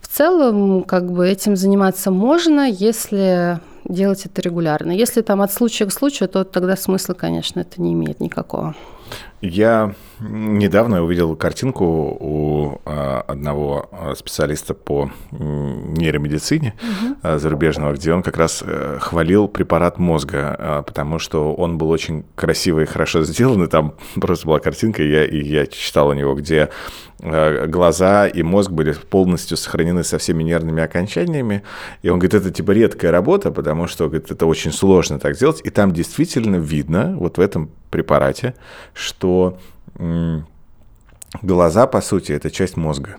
в целом, как бы этим заниматься можно, если делать это регулярно. Если там от случая к случаю, то тогда смысла, конечно, это не имеет никакого. Я недавно увидел картинку у а, одного а, специалиста по нейромедицине угу. зарубежного, где он как раз э, хвалил препарат мозга, потому что он был очень красиво и хорошо сделан, и там просто была картинка, и я, и я читал у него, где глаза и мозг были полностью сохранены со всеми нервными окончаниями. И он говорит, это типа редкая работа, потому что говорит, это очень сложно так сделать. И там действительно видно, вот в этом препарате, что глаза, по сути, это часть мозга.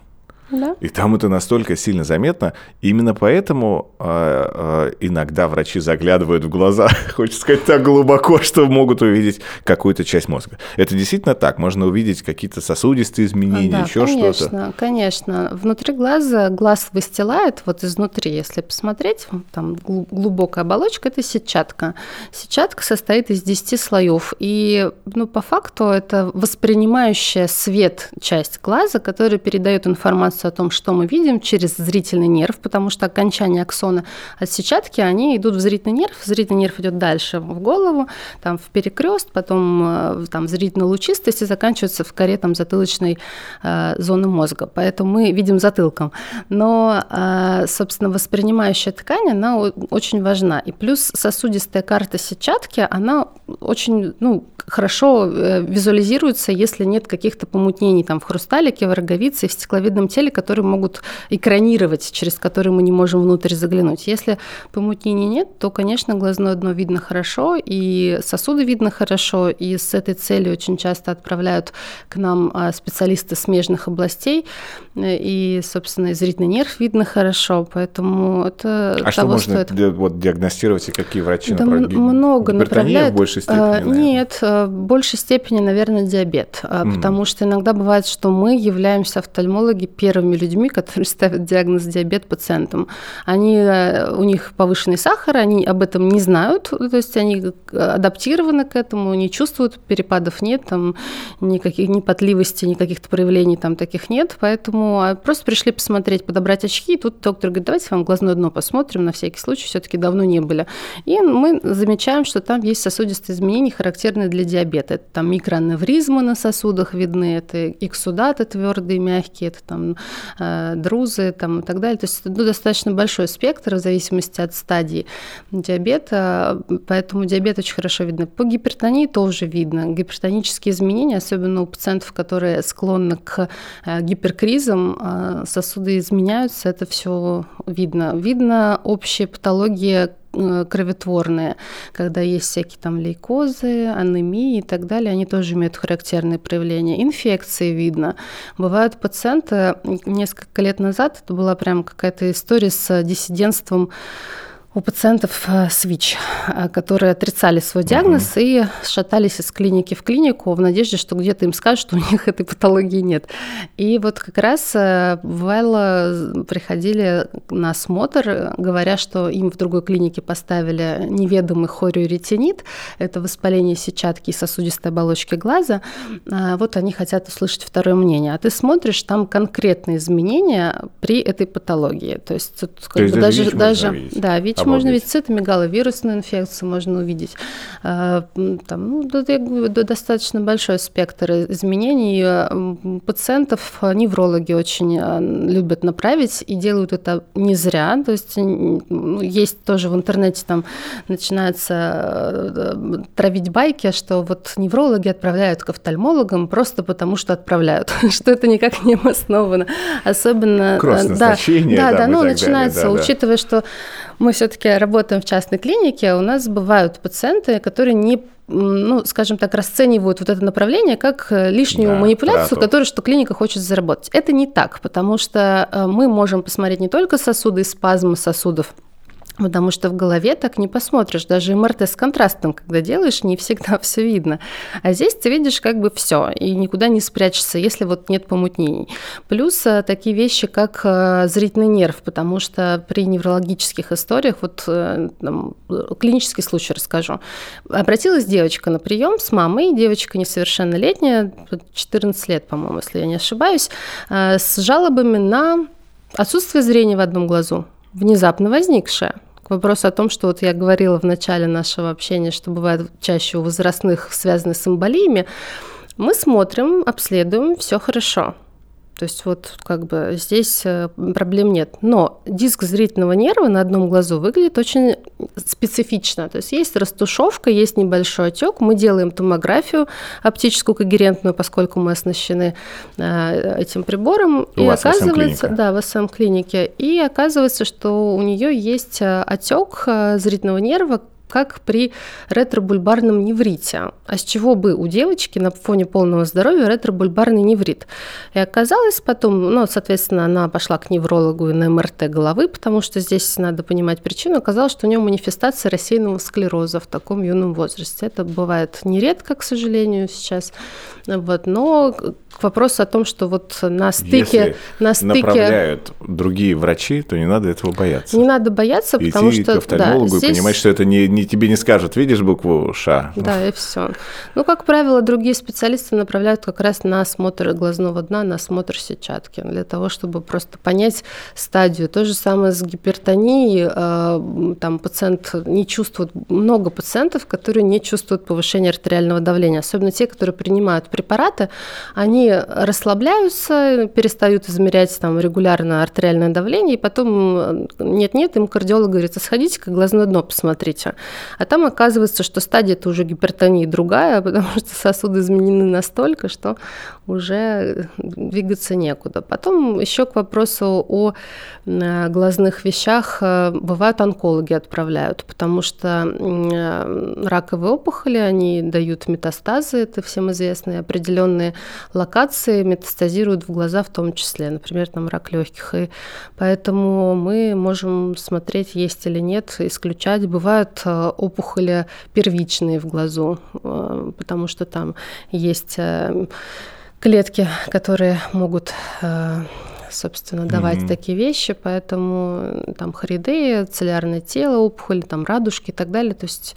Да. И там это настолько сильно заметно. Именно поэтому э, э, иногда врачи заглядывают в глаза, хочется сказать, так глубоко, что могут увидеть какую-то часть мозга. Это действительно так. Можно увидеть какие-то сосудистые изменения, да, еще конечно, что-то. Конечно, конечно. Внутри глаза глаз выстилает, вот изнутри, если посмотреть, там глубокая оболочка – это сетчатка. Сетчатка состоит из 10 слоев. И ну, по факту это воспринимающая свет часть глаза, которая передает информацию информацию о том, что мы видим через зрительный нерв, потому что окончания аксона от сетчатки, они идут в зрительный нерв, зрительный нерв идет дальше в голову, там в перекрест, потом э, там в зрительную лучистость и заканчивается в коре там затылочной э, зоны мозга. Поэтому мы видим затылком. Но, э, собственно, воспринимающая ткань, она очень важна. И плюс сосудистая карта сетчатки, она очень ну, хорошо э, визуализируется, если нет каких-то помутнений там в хрусталике, в роговице, в стекловидном теле, цели, которые могут экранировать, через которые мы не можем внутрь заглянуть. Если помутнений нет, то, конечно, глазное дно видно хорошо, и сосуды видно хорошо, и с этой целью очень часто отправляют к нам а, специалисты смежных областей, и, собственно, и зрительный нерв видно хорошо, поэтому это а что можно стоит. вот, диагностировать, и какие врачи да направляют? много направляют. в большей степени? А, наверное? Нет, а, в большей степени, наверное, диабет, mm. потому что иногда бывает, что мы являемся офтальмологи первыми людьми, которые ставят диагноз диабет пациентам. Они, э, у них повышенный сахар, они об этом не знают, то есть они адаптированы к этому, не чувствуют, перепадов нет, там никаких ни потливости, ни каких-то проявлений там таких нет, поэтому а, просто пришли посмотреть, подобрать очки, и тут доктор говорит, давайте вам глазное дно посмотрим, на всякий случай, все-таки давно не были. И мы замечаем, что там есть сосудистые изменения, характерные для диабета. Это там микроаневризмы на сосудах видны, это эксудаты твердые, мягкие, это там э, друзы там, и так далее. То есть ну, достаточно большой спектр в зависимости от стадии диабета, поэтому диабет очень хорошо видно. По гипертонии тоже видно. Гипертонические изменения, особенно у пациентов, которые склонны к э, гиперкризам, э, сосуды изменяются, это все видно. Видно общие патологии Э, кроветворные, когда есть всякие там лейкозы, анемии и так далее, они тоже имеют характерные проявления. Инфекции видно. Бывают пациенты, несколько лет назад это была прям какая-то история с диссидентством у пациентов э, СВИЧ, э, которые отрицали свой диагноз угу. и шатались из клиники в клинику в надежде, что где-то им скажут, что у них этой патологии нет. И вот как раз э, бывало приходили на осмотр, говоря, что им в другой клинике поставили неведомый хориоретинит, это воспаление сетчатки и сосудистой оболочки глаза. Вот они хотят услышать второе мнение. А ты смотришь, там конкретные изменения при этой патологии. То есть, тут, То бы, даже, даже да, ВИЧ. Можно видеть цитомегаловирусную инфекцию, можно увидеть. А, там, ну, достаточно большой спектр изменений. Пациентов неврологи очень любят направить и делают это не зря. То есть ну, есть тоже в интернете там начинается э, травить байки, что вот неврологи отправляют к офтальмологам просто потому, что отправляют, что это никак не обосновано. Особенно... Кросс да, да, да, ну, начинается, далее, да, учитывая, да. что мы все-таки работаем в частной клинике, у нас бывают пациенты, которые не ну, скажем так, расценивают вот это направление как э, лишнюю да, манипуляцию, трату. которую что клиника хочет заработать. Это не так, потому что э, мы можем посмотреть не только сосуды и спазмы сосудов, Потому что в голове так не посмотришь. Даже МРТ с контрастом, когда делаешь, не всегда все видно. А здесь ты видишь как бы все и никуда не спрячешься, если вот нет помутнений. Плюс э, такие вещи, как э, зрительный нерв, потому что при неврологических историях, вот э, там, клинический случай расскажу. Обратилась девочка на прием с мамой, девочка несовершеннолетняя, 14 лет, по-моему, если я не ошибаюсь, с жалобами на отсутствие зрения в одном глазу внезапно возникшее вопрос о том, что вот я говорила в начале нашего общения, что бывает чаще у возрастных связаны с эмболиями, мы смотрим, обследуем, все хорошо. То есть вот как бы здесь э, проблем нет. Но диск зрительного нерва на одном глазу выглядит очень специфично. То есть есть растушевка, есть небольшой отек. Мы делаем томографию оптическую когерентную, поскольку мы оснащены э, этим прибором. У и вас оказывается, да, в СМ-клинике. И оказывается, что у нее есть э, отек зрительного нерва, как при ретробульбарном неврите. А с чего бы у девочки на фоне полного здоровья ретробульбарный неврит? И оказалось потом, ну, соответственно, она пошла к неврологу и на МРТ головы, потому что здесь надо понимать причину. Оказалось, что у нее манифестация рассеянного склероза в таком юном возрасте. Это бывает нередко, к сожалению, сейчас. Вот, но к вопросу о том, что вот на стыке... Если на стыке... направляют другие врачи, то не надо этого бояться. Не надо бояться, Идти потому что... к офтальмологу да, здесь... и понимать, что это не, не тебе не скажут, видишь букву «Ш». Да, и все. Ну, как правило, другие специалисты направляют как раз на осмотр глазного дна, на осмотр сетчатки, для того, чтобы просто понять стадию. То же самое с гипертонией. Э, там пациент не чувствует... Много пациентов, которые не чувствуют повышения артериального давления, особенно те, которые принимают препараты, они расслабляются, перестают измерять там регулярно артериальное давление, и потом нет-нет, им кардиолог говорит, сходите-ка глазное дно посмотрите. А там оказывается, что стадия это уже гипертонии другая, потому что сосуды изменены настолько, что уже двигаться некуда. Потом еще к вопросу о э, глазных вещах э, бывают онкологи отправляют, потому что раковые опухоли, они дают метастазы, это всем известные, определенные локации метастазируют в глаза в том числе, например, там рак легких. И поэтому мы можем смотреть, есть или нет, исключать. Бывают э, опухоли первичные в глазу, э, потому что там есть э, клетки, которые могут собственно, давать mm-hmm. такие вещи, поэтому там хриды, целлярное тело, опухоль, там радужки и так далее. То есть,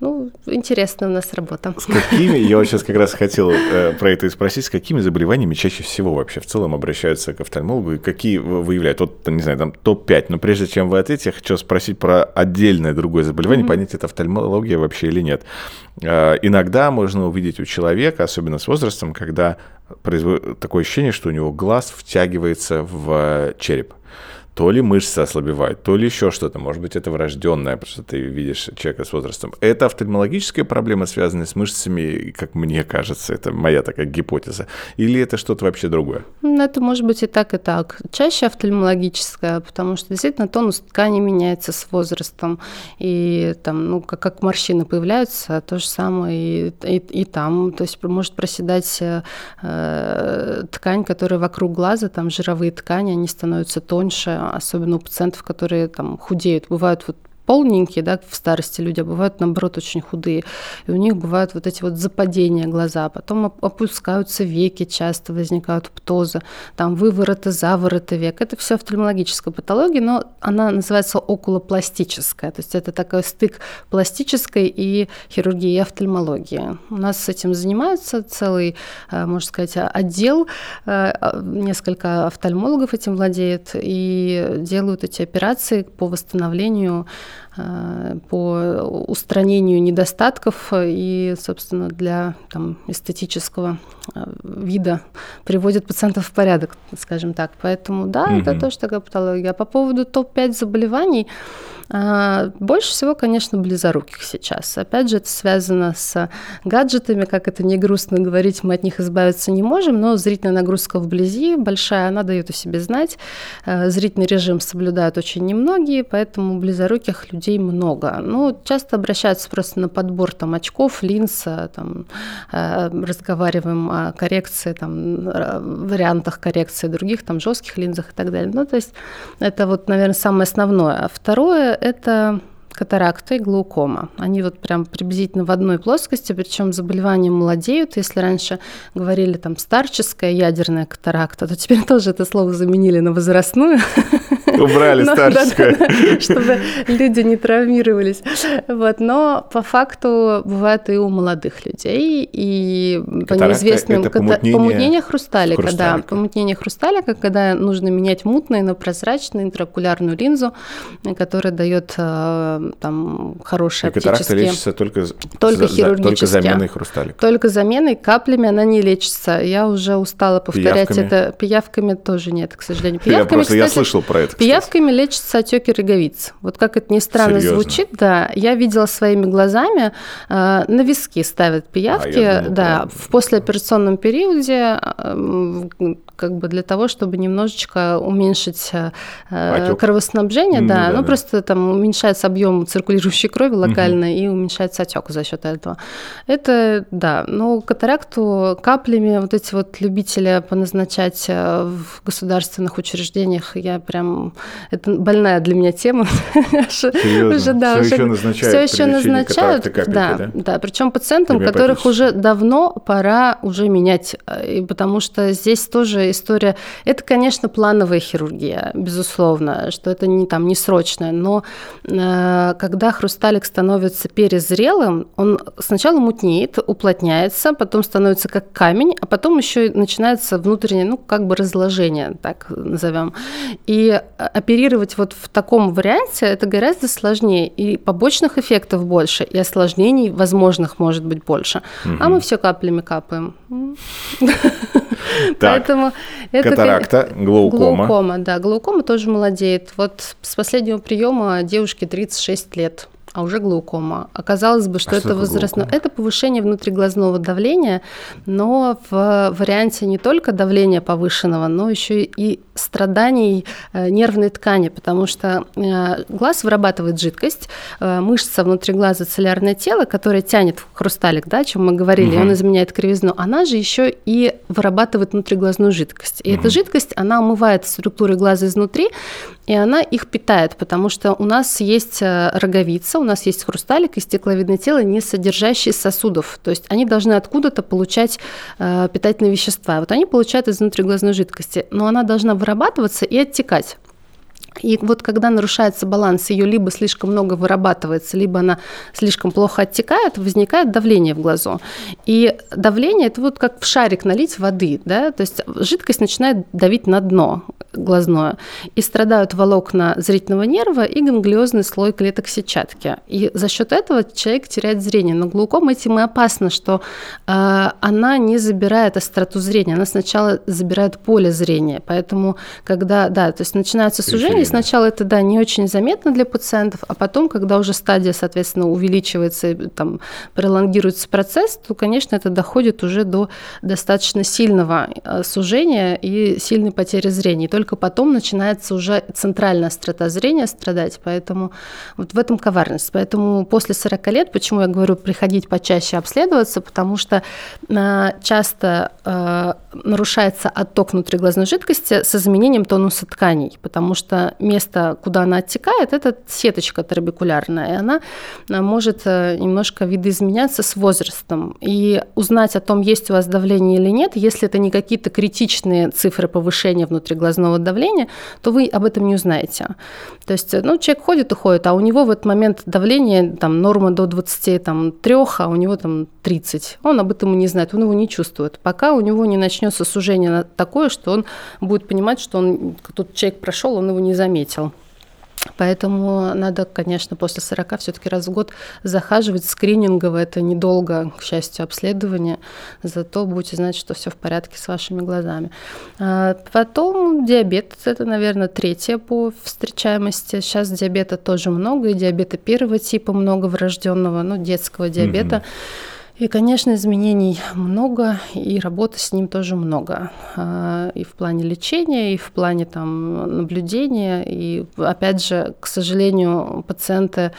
ну, интересная у нас работа. С какими, я вот сейчас как раз хотел э, про это и спросить, с какими заболеваниями чаще всего вообще в целом обращаются к офтальмологу и какие выявляют? Вот, не знаю, там топ-5, но прежде чем вы ответите, я хочу спросить про отдельное другое заболевание, mm-hmm. понять, это офтальмология вообще или нет. Э, иногда можно увидеть у человека, особенно с возрастом, когда такое ощущение, что у него глаз втягивается в череп то ли мышцы ослабевают, то ли еще что-то. Может быть, это врожденное, потому что ты видишь человека с возрастом. Это офтальмологическая проблема, связанная с мышцами, как мне кажется, это моя такая гипотеза. Или это что-то вообще другое? Ну, это может быть и так, и так. Чаще офтальмологическая, потому что действительно тонус ткани меняется с возрастом. И там, ну, как, как морщины появляются, то же самое и, и, и там. То есть может проседать э, ткань, которая вокруг глаза, там жировые ткани, они становятся тоньше, особенно у пациентов, которые там худеют. Бывают вот полненькие, да, в старости люди, а бывают, наоборот, очень худые. И у них бывают вот эти вот западения глаза, потом опускаются веки, часто возникают птозы, там вывороты, завороты век. Это все офтальмологическая патология, но она называется околопластическая, то есть это такой стык пластической и хирургии и офтальмологии. У нас с этим занимаются целый, э, можно сказать, отдел, э, несколько офтальмологов этим владеют и делают эти операции по восстановлению по устранению недостатков и, собственно, для там, эстетического э, вида приводит пациентов в порядок, скажем так. Поэтому, да, угу. это тоже такая патология. А по поводу топ-5 заболеваний, а, больше всего, конечно, близоруких сейчас. Опять же, это связано с гаджетами, как это не грустно говорить, мы от них избавиться не можем, но зрительная нагрузка вблизи большая, она дает о себе знать. Э, зрительный режим соблюдают очень немногие, поэтому близоруких людей много. Ну, часто обращаются просто на подбор там, очков, линз, э, там, э, разговариваем о коррекции, там, вариантах коррекции других, там, жестких линзах и так далее. Ну, то есть это вот, наверное, самое основное. А второе это катаракта и глаукома. Они вот прям приблизительно в одной плоскости, причем заболевания молодеют. Если раньше говорили там старческая ядерная катаракта, то теперь тоже это слово заменили на возрастную. Убрали старческое. Чтобы люди не травмировались. Вот. Но по факту бывает и у молодых людей, и по неизвестным... Помутнение хрусталика, да. Помутнение хрусталика, когда нужно менять мутный на прозрачный интракулярную линзу, которая дает э, там хорошие оптические... лечится только, только хирургически. Только заменой хрусталика? Только заменой, каплями она не лечится. Я уже устала повторять это. Пиявками тоже нет, к сожалению. Пиявками, я просто кстати, я слышал про это. Пиявками лечатся отеки роговиц. Вот как это ни странно Серьезно? звучит, да. Я видела своими глазами, э, на виски ставят пиявки, а, думал, да, в послеоперационном периоде э, как бы для того, чтобы немножечко уменьшить э, кровоснабжение, mm, да, да, ну да. просто там уменьшается объем циркулирующей крови локально mm-hmm. и уменьшается отек за счет этого. Это, да, но катаракту каплями вот эти вот любители поназначать э, в государственных учреждениях, я прям, это больная для меня тема. Уже, да, все еще назначают, все еще назначают, да, да, причем пациентам, которых уже давно пора уже менять, э, потому что здесь тоже история. Это, конечно, плановая хирургия, безусловно, что это не, там, не срочная, но э, когда хрусталик становится перезрелым, он сначала мутнеет, уплотняется, потом становится как камень, а потом еще начинается внутреннее, ну, как бы разложение, так назовем. И оперировать вот в таком варианте это гораздо сложнее, и побочных эффектов больше, и осложнений возможных может быть больше. Угу. А мы все каплями капаем. Поэтому это катаракта, глаукома. Глаукома, да, глаукома тоже молодеет. Вот с последнего приема девушке 36 лет а уже глаукома. Оказалось бы, что а это возрастное. Это повышение внутриглазного давления, но в варианте не только давления повышенного, но еще и страданий э, нервной ткани, потому что э, глаз вырабатывает жидкость, э, мышца внутри глаза целлярное тело, которое тянет хрусталик, да, о чем мы говорили, угу. он изменяет кривизну, она же еще и вырабатывает внутриглазную жидкость. И угу. эта жидкость, она омывает структуры глаза изнутри, и она их питает, потому что у нас есть роговица, у нас есть хрусталик и стекловидное тело, не содержащие сосудов. То есть они должны откуда-то получать питательные вещества. Вот они получают из внутриглазной жидкости, но она должна вырабатываться и оттекать. И вот когда нарушается баланс, ее либо слишком много вырабатывается, либо она слишком плохо оттекает, возникает давление в глазу. И давление это вот как в шарик налить воды, да, то есть жидкость начинает давить на дно глазное. И страдают волокна зрительного нерва и ганглиозный слой клеток сетчатки. И за счет этого человек теряет зрение. Но глаукома этим и опасно, что э, она не забирает остроту зрения, она сначала забирает поле зрения. Поэтому, когда, да, то есть начинается сужение, сначала это, да, не очень заметно для пациентов, а потом, когда уже стадия, соответственно, увеличивается, там, пролонгируется процесс, то, конечно, это доходит уже до достаточно сильного э, сужения и сильной потери зрения. И только потом начинается уже центральное острота зрения страдать, поэтому вот в этом коварность. Поэтому после 40 лет, почему я говорю приходить почаще обследоваться, потому что э, часто э, нарушается отток внутриглазной жидкости с изменением тонуса тканей, потому что место, куда она оттекает, это сеточка трабекулярная, и она э, может немножко видоизменяться с возрастом. И узнать о том, есть у вас давление или нет, если это не какие-то критичные цифры повышения внутриглазного давления, то вы об этом не узнаете. То есть, ну, человек ходит и ходит, а у него в этот момент давление, там, норма до 23, а у него там 30. Он об этом и не знает, он его не чувствует. Пока у него не начнется сужение такое, что он будет понимать, что он, тут человек прошел, он его не заметил. Поэтому надо, конечно, после 40 все-таки раз в год захаживать скринингово. Это недолго, к счастью, обследование. Зато будете знать, что все в порядке с вашими глазами. А потом диабет. Это, наверное, третье по встречаемости. Сейчас диабета тоже много, и диабета первого типа много врожденного, ну, детского диабета. Угу. И, конечно, изменений много, и работы с ним тоже много. А, и в плане лечения, и в плане там, наблюдения. И, опять же, к сожалению, пациенты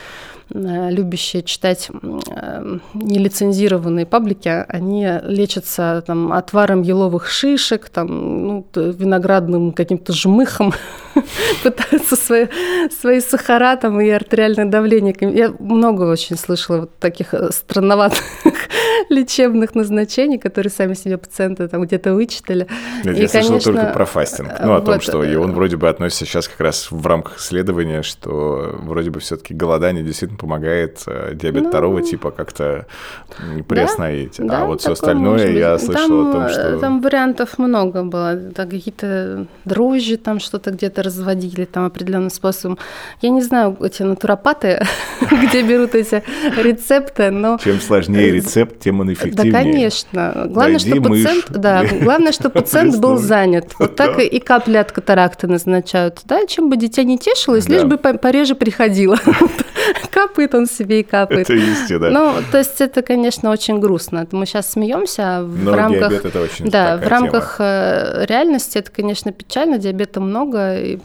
любящие читать э, нелицензированные паблики, они лечатся там, отваром еловых шишек, там, ну, виноградным каким-то жмыхом, пытаются свои, свои сахара там, и артериальное давление. Я много очень слышала вот таких э, странноватых лечебных назначений, которые сами себе пациенты там где-то вычитали. Нет, и, я конечно, слышал только про фастинг. Ну, о вот, том, что и он вроде бы относится сейчас как раз в рамках исследования, что вроде бы все-таки голодание действительно помогает э, диабет ну, второго типа как-то приостановить. Да, а да, вот все остальное я слышал там, о том, что... Э, там вариантов много было. Да, какие-то дрожжи там что-то где-то разводили там определенным способом. Я не знаю, эти натуропаты, где берут эти рецепты, но... Чем сложнее рецепт, тем он эффективнее. Да, конечно. Главное, что пациент, да, главное, что пациент был занят. Вот так и капли от катаракты назначают. Да, чем бы дитя не тешилось, лишь бы пореже приходило. капает он себе и капает. Это истина. Ну, то есть это, конечно, очень грустно. Мы сейчас смеемся а в рамках... это очень Да, в рамках. Э, реальности это, конечно, печально, диабета много. И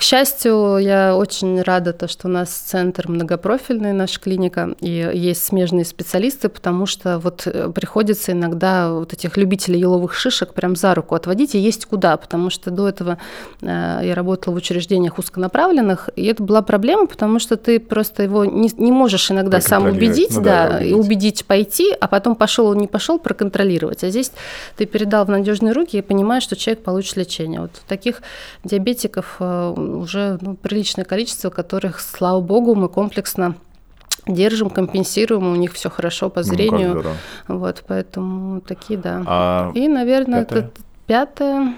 к счастью, я очень рада, то, что у нас центр многопрофильный, наша клиника, и есть смежные специалисты, потому что вот э, приходится иногда вот этих любителей еловых шишек прям за руку отводить, и есть куда, потому что до этого э, я работала в учреждениях узконаправленных, и это была проблема, потому что ты просто его не, не можешь иногда сам убедить, ну, да, да, и убедить пойти, а потом пошел он не пошел проконтролировать. А здесь ты передал в надежные руки и понимаешь, что человек получит лечение. Вот таких диабетиков э, уже ну, приличное количество, которых, слава богу, мы комплексно держим, компенсируем, у них все хорошо по ну, зрению. Ну, вот, поэтому такие, да. А И, наверное, пятое? это пятое.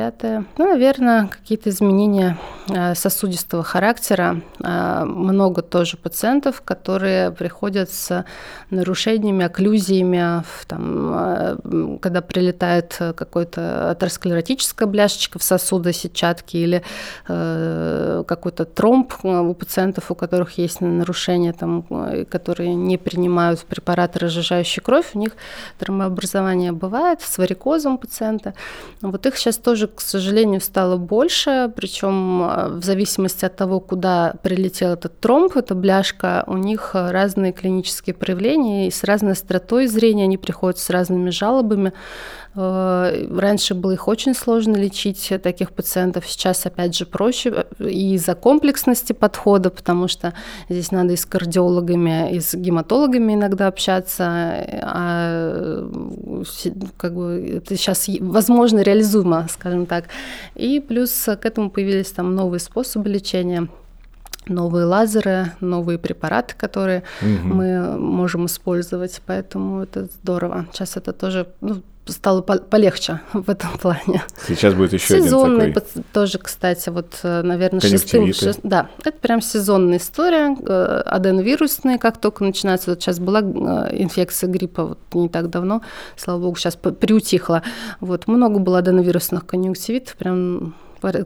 Пятое. Ну, наверное, какие-то изменения э, сосудистого характера. Э, много тоже пациентов, которые приходят с нарушениями, окклюзиями, там, э, когда прилетает какой-то атеросклеротическая бляшечка в сосуды, сетчатки или какой-то тромб у пациентов, у которых есть нарушения, там, которые не принимают препараты, разжижающие кровь, у них тромбообразование бывает с варикозом пациента. Вот их сейчас тоже к сожалению, стало больше, причем а, в зависимости от того, куда прилетел этот тромб, эта бляшка, у них разные клинические проявления, и с разной остротой зрения они приходят с разными жалобами. Э, раньше было их очень сложно лечить, таких пациентов. Сейчас, опять же, проще и из-за комплексности подхода, потому что здесь надо и с кардиологами, и с гематологами иногда общаться. А как бы это сейчас возможно реализуемо, скажем так. И плюс к этому появились там новые способы лечения новые лазеры, новые препараты, которые угу. мы можем использовать, поэтому это здорово. Сейчас это тоже ну, стало полегче в этом плане. Сейчас будет еще Сезонный один такой. тоже, кстати, вот, э, наверное, шестым... Шест... Да, это прям сезонная история. Э, аденовирусные, как только начинается, вот сейчас была э, инфекция гриппа вот не так давно, слава богу, сейчас приутихла. Вот, много было аденовирусных конъюнктивитов, прям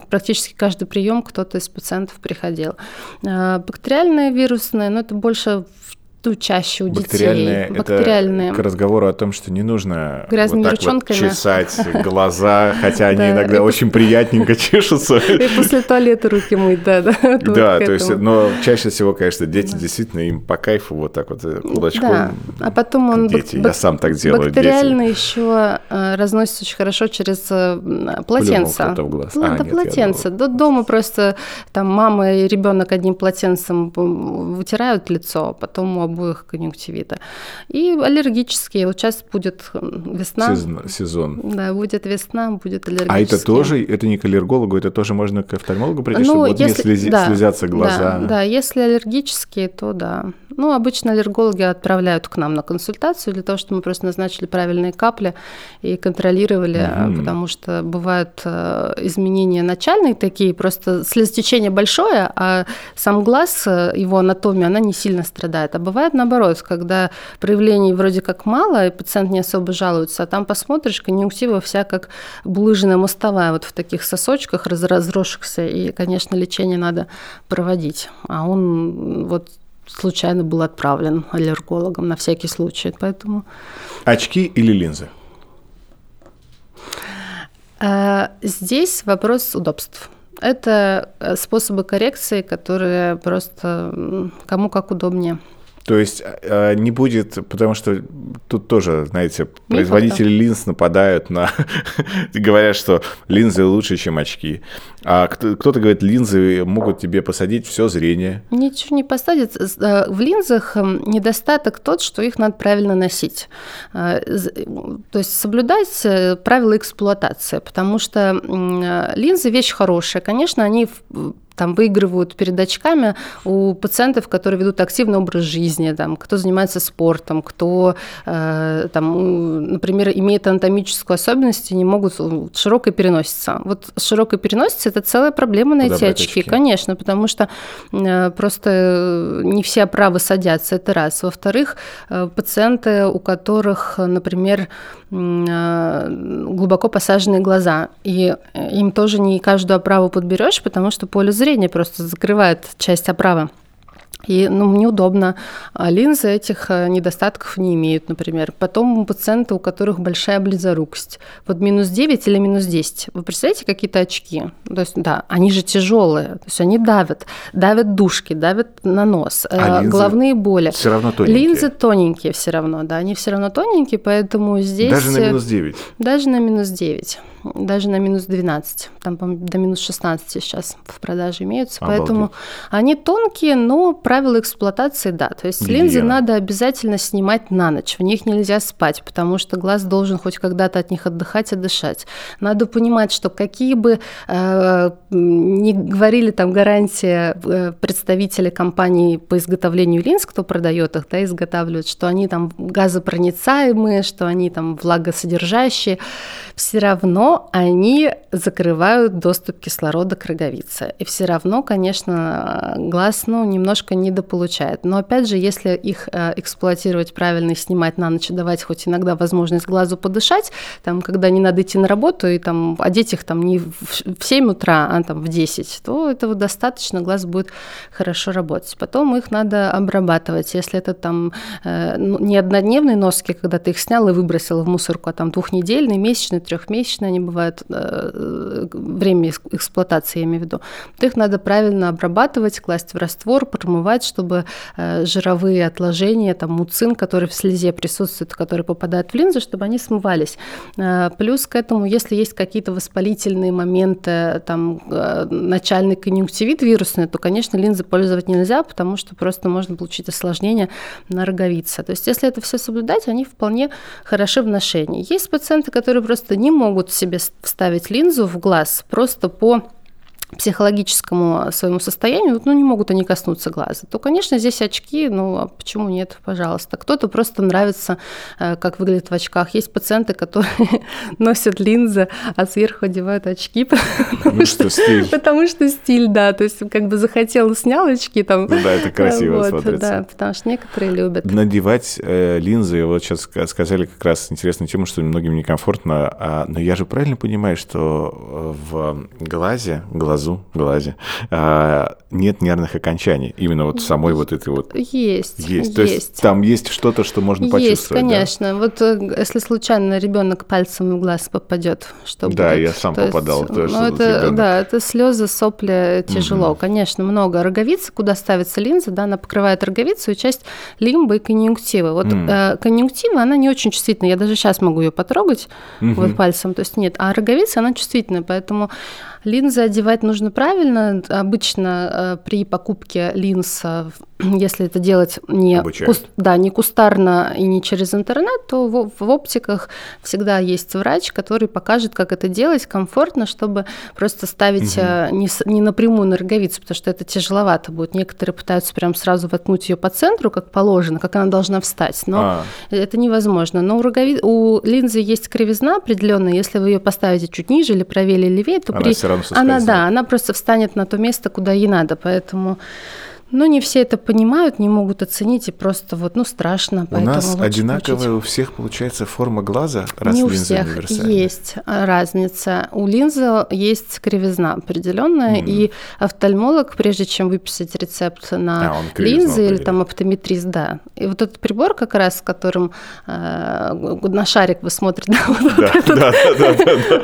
практически каждый прием кто-то из пациентов приходил. Бактериальные вирусные, но это больше зачастую чаще у бактериальные, детей. Бактериальные. Это к разговору о том, что не нужно Грязными вот так ручонками. вот чесать глаза, хотя они Да, иногда очень приятненько чешутся. И после туалета руки мыть, да, да. то есть, но чаще всего, конечно, дети действительно им по кайфу вот так вот э, кулачком. А потом он Дети, я сам так делаю. Бактериально еще э, разносится очень хорошо через э, полотенце. А, да, полотенце. До дома просто там мама и ребенок одним полотенцем вытирают лицо, а потом обоих конъюнктивита. И аллергические. Вот сейчас будет весна. Сезон, сезон. Да, будет весна, будет аллергические. А это тоже, это не к аллергологу, это тоже можно к офтальмологу прийти, Ну, чтобы вот не если- слези- да, слезятся глаза. Да, да, если аллергические, то да. Ну, обычно аллергологи отправляют к нам на консультацию для того, чтобы мы просто назначили правильные капли и контролировали, Мгм. потому что бывают э, изменения начальные такие, просто слезотечение большое, а сам глаз, э, его анатомия, она не сильно страдает. А бывает наоборот, когда проявлений вроде как мало, и пациент не особо жалуется, а там посмотришь, конъюнктива вся как булыжная мостовая вот в таких сосочках раз- разросшихся, и, конечно, лечение надо проводить. А он вот случайно был отправлен аллергологом на всякий случай, поэтому... Очки или линзы? А, Здесь вопрос удобств. Это э, способы коррекции, которые просто кому как удобнее. То есть э, не будет, потому что тут тоже, знаете, производители линз нападают на... Говорят, что линзы лучше, чем очки. А кто- кто-то говорит, линзы могут тебе посадить все зрение. Ничего не посадит. Э, В линзах м, недостаток тот, что их надо правильно носить. Э, То есть соблюдать э, правила эксплуатации, потому что э, линзы вещь хорошая. Конечно, они там выигрывают перед очками у пациентов, которые ведут активный образ жизни, там, кто занимается спортом, кто, э, там, например, имеет анатомическую особенность и не могут широкой переносица. Вот широкой переносицей это целая проблема найти Подобрать очки, очки. конечно, потому что э, просто не все оправы садятся, это раз. Во-вторых, э, пациенты, у которых, например, э, глубоко посаженные глаза, и э, им тоже не каждую оправу подберешь, потому что поле зрения просто закрывает часть оправы. И ну, неудобно. А линзы этих э, недостатков не имеют, например. Потом пациенты, у которых большая близорукость. Вот минус 9 или минус 10. Вы представляете, какие-то очки? То есть, да, они же тяжелые. То есть они давят. Давят душки, давят на нос. А э, головные боли. Все равно тоненькие. Линзы тоненькие все равно, да, они все равно тоненькие, поэтому здесь... Даже на э, минус 9. даже на минус 9, даже на минус 12, там, по-моему, до минус 16 сейчас в продаже имеются, Обалдеть. поэтому они тонкие, но правила эксплуатации, да, то есть линзы Гигиена. надо обязательно снимать на ночь, в них нельзя спать, потому что глаз должен хоть когда-то от них отдыхать и дышать. Надо понимать, что какие бы э, не говорили там гарантия э, представители компаний по изготовлению линз, кто продает их, да, изготавливают, что они там газопроницаемые, что они там влагосодержащие, все равно они закрывают доступ кислорода к роговице. И все равно, конечно, глаз ну, немножко недополучает. Но опять же, если их э, эксплуатировать правильно и снимать на ночь, давать хоть иногда возможность глазу подышать, там, когда не надо идти на работу и там одеть их там не в в 7 утра, а там в 10, то этого достаточно, глаз будет хорошо работать. Потом их надо обрабатывать. Если это там э, ну, не однодневные носки, когда ты их снял и выбросил в мусорку, а там двухнедельные, месячные, трехмесячные они бывают, э, время экс- эксплуатации, я имею в виду, то их надо правильно обрабатывать, класть в раствор, промывать, чтобы э, жировые отложения, там муцин, который в слезе присутствует, который попадает в линзу, чтобы они смывались. Э, Плюс к этому, если есть какие-то воспалительные моменты, там э, начальный конъюнктивит вирусный, то, конечно, линзы пользовать нельзя, потому что просто можно получить осложнение на роговице. То есть, если это все соблюдать, они вполне хороши в ношении. Есть пациенты, которые просто не могут себе с- вставить линзу в глаз просто по психологическому своему состоянию, ну, не могут они коснуться глаза, то, конечно, здесь очки, ну, а почему нет, пожалуйста. Кто-то просто нравится, э, как выглядит в очках. Есть пациенты, которые носят линзы, а сверху одевают очки, Потому что стиль. потому что стиль, да, то есть как бы захотел, снял очки там. Ну да, это красиво Вот, смотрится. Да, потому что некоторые любят. Надевать э, линзы, вот сейчас ска- сказали как раз интересную тему, что многим некомфортно, а, но я же правильно понимаю, что э, в глазе, глазу глазу, глазе, а, нет нервных окончаний. Именно вот самой вот этой вот... Есть. Есть. есть. То есть там есть что-то, что можно есть, почувствовать. конечно. Да? Вот э, если случайно ребенок пальцем в глаз попадет, что Да, будет? я сам То попадал есть, тоже. Ну, это, ребенок. да, это слезы, сопли, тяжело. Угу. Конечно, много. Роговицы, куда ставится линза, да, она покрывает роговицу и часть лимбы и конъюнктивы. Вот mm. э, конъюнктива, она не очень чувствительная. Я даже сейчас могу ее потрогать угу. вот пальцем, то есть нет. А роговица, она чувствительная, поэтому Линзы одевать нужно правильно. Обычно э, при покупке линз, если это делать не, куст, да, не кустарно и не через интернет, то в, в оптиках всегда есть врач, который покажет, как это делать комфортно, чтобы просто ставить угу. не, не напрямую на роговицу, потому что это тяжеловато будет. Некоторые пытаются прям сразу воткнуть ее по центру, как положено, как она должна встать, но а. это невозможно. Но у, рогови... у линзы есть кривизна определенная, если вы ее поставите чуть ниже или правее или левее, то она при она, да, она просто встанет на то место, куда ей надо, поэтому но не все это понимают, не могут оценить, и просто вот, ну, страшно. У нас одинаковая учить. у всех получается форма глаза, раз не у всех есть разница. У линзы есть кривизна определенная, mm. и офтальмолог, прежде чем выписать рецепт на а, линзы или там оптометрист, да. И вот этот прибор как раз, с которым э, на шарик вы смотрите,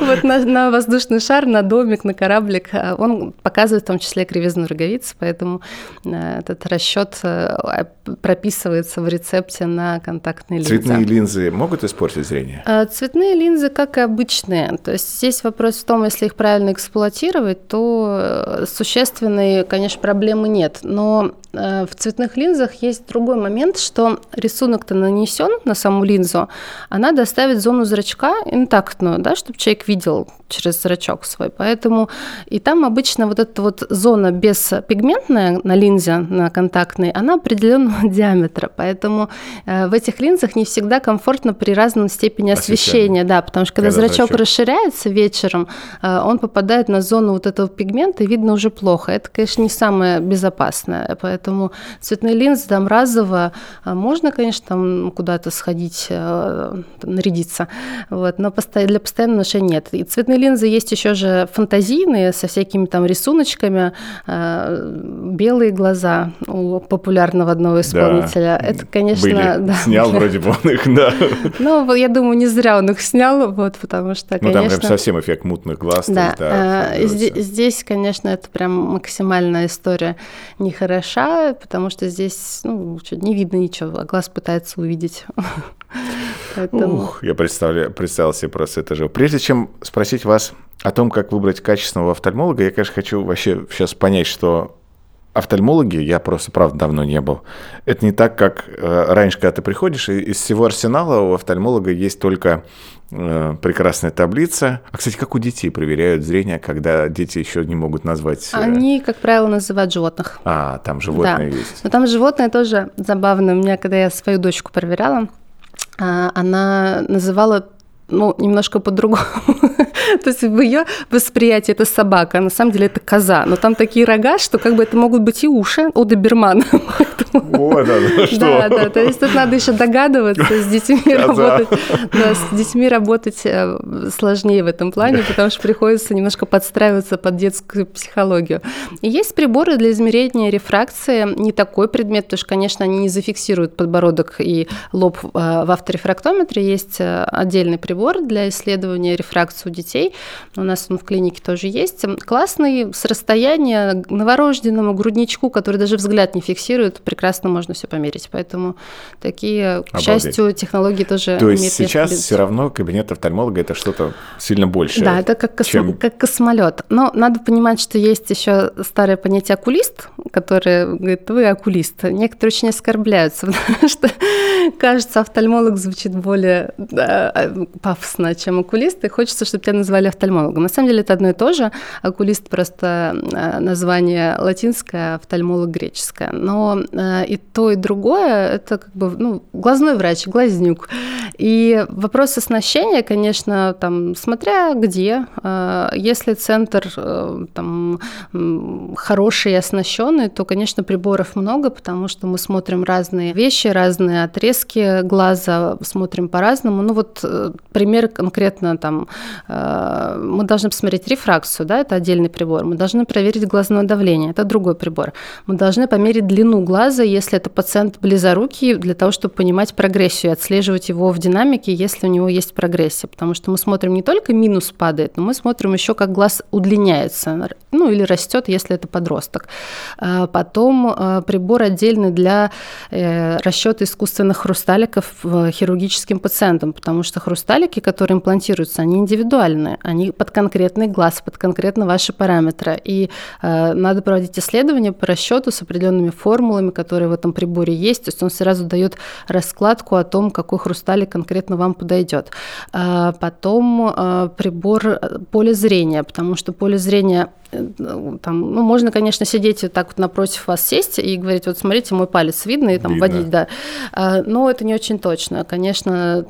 вот на воздушный шар, на домик, на кораблик, э, он показывает в том числе кривизну роговицы, поэтому э, этот расчет э, прописывается в рецепте на контактные линзы. Цветные линзы могут испортить зрение? Э, цветные линзы, как и обычные. То есть здесь вопрос в том, если их правильно эксплуатировать, то э, существенной, конечно, проблемы нет. Но в цветных линзах есть другой момент, что рисунок-то нанесен на саму линзу, она доставит зону зрачка интактную, да, чтобы человек видел через зрачок свой. Поэтому и там обычно вот эта вот зона беспигментная на линзе, на контактной, она определенного диаметра. Поэтому э, в этих линзах не всегда комфортно при разной степени освещения. Да, потому что когда, когда зрачок, зрачок расширяется вечером, э, он попадает на зону вот этого пигмента, и видно уже плохо. Это, конечно, не самое безопасное. Поэтому цветные линзы там разово э, можно, конечно, там куда-то сходить, нарядиться, вот, но для постоянного ношения нет. И цветные линзы есть еще же фантазийные, со всякими там рисуночками, белые глаза у популярного одного исполнителя. Да, Это, конечно, были. да. Снял вроде бы он их, да. Ну, я думаю, не зря он их снял, вот, потому что, ну, конечно... там совсем эффект мутных глаз. Да, да э, здесь, здесь, конечно, это прям максимальная история нехороша, потому что здесь, ну, не видно ничего, а глаз пытается увидеть. Поэтому... Ух, я представляю, представил себе просто это же. Прежде чем спросить вас о том, как выбрать качественного офтальмолога, я, конечно, хочу вообще сейчас понять, что офтальмологи, я просто, правда, давно не был. Это не так, как э, раньше, когда ты приходишь, и из всего арсенала у офтальмолога есть только э, прекрасная таблица. А, кстати, как у детей проверяют зрение, когда дети еще не могут назвать... Э... Они, как правило, называют животных. А, там животные да. есть. Но там животные тоже забавно. У меня, когда я свою дочку проверяла, а, она называла ну, немножко по-другому. То есть в ее восприятии это собака, а на самом деле это коза. Но там такие рога, что как бы это могут быть и уши у добермана. Вот оно что. Да, да, то есть тут надо еще догадываться с детьми работать. Да, с детьми работать э, сложнее в этом плане, потому что приходится немножко подстраиваться под детскую психологию. И есть приборы для измерения рефракции. Не такой предмет, потому что, конечно, они не зафиксируют подбородок и лоб э, в авторефрактометре. Есть э, отдельный прибор для исследования рефракции у детей. У нас он в клинике тоже есть. Классный, с расстояния новорожденному грудничку, который даже взгляд не фиксирует, прекрасно можно все померить. Поэтому такие, к Обалдеть. счастью, технологии тоже То есть сейчас все равно кабинет офтальмолога это что-то сильно большее. Да, это как, кос... чем... как космолет. Но надо понимать, что есть еще старое понятие окулист, которое говорит, вы окулист. Некоторые очень оскорбляются, потому что кажется, офтальмолог звучит более да, пафосно, чем окулист, и хочется, чтобы тебя назвали офтальмологом. На самом деле это одно и то же. Окулист просто э, название латинское, офтальмолог греческое. Но э, и то, и другое – это как бы ну, глазной врач, глазнюк. И вопрос оснащения, конечно, там, смотря где, э, если центр там, хороший и оснащенный, то, конечно, приборов много, потому что мы смотрим разные вещи, разные отрезки глаза, смотрим по-разному. Ну вот пример конкретно там э, мы должны посмотреть рефракцию, да, это отдельный прибор. Мы должны проверить глазное давление, это другой прибор. Мы должны померить длину глаза, если это пациент близорукий, для того, чтобы понимать прогрессию, отслеживать его в динамике, если у него есть прогрессия. Потому что мы смотрим не только минус падает, но мы смотрим еще, как глаз удлиняется, ну или растет, если это подросток. А потом э, прибор отдельный для э, расчета искусственных хрусталиков хирургическим пациентам, потому что хрусталики, которые имплантируются, они индивидуальные, они под конкретный глаз, под конкретно ваши параметры. И э, надо проводить исследования по расчету с определенными формулами, которые в этом приборе есть. То есть он сразу дает раскладку о том, какой хрусталик конкретно вам подойдет. А потом э, прибор э, поле зрения, потому что поле зрения там, ну, можно, конечно, сидеть вот так вот напротив вас сесть и говорить, вот смотрите, мой палец видно, и там видно. водить, да. А, но это не очень точно. Конечно,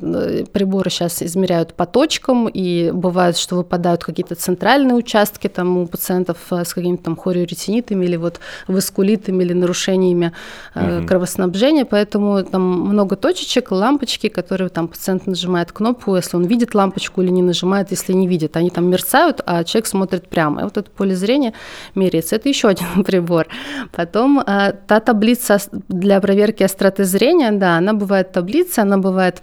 приборы сейчас измеряют по точкам, и бывает, что выпадают какие-то центральные участки там у пациентов э, с какими-то там хориоретинитами или вот васкулитами или нарушениями угу. кровоснабжения, поэтому там много точечек, лампочки, которые там пациент нажимает кнопку, если он видит лампочку или не нажимает, если не видит, они там мерцают, а человек смотрит прямо. И вот это поле поле зрения меряется. Это еще один прибор. Потом э, та таблица для проверки остроты зрения, да, она бывает таблица, она бывает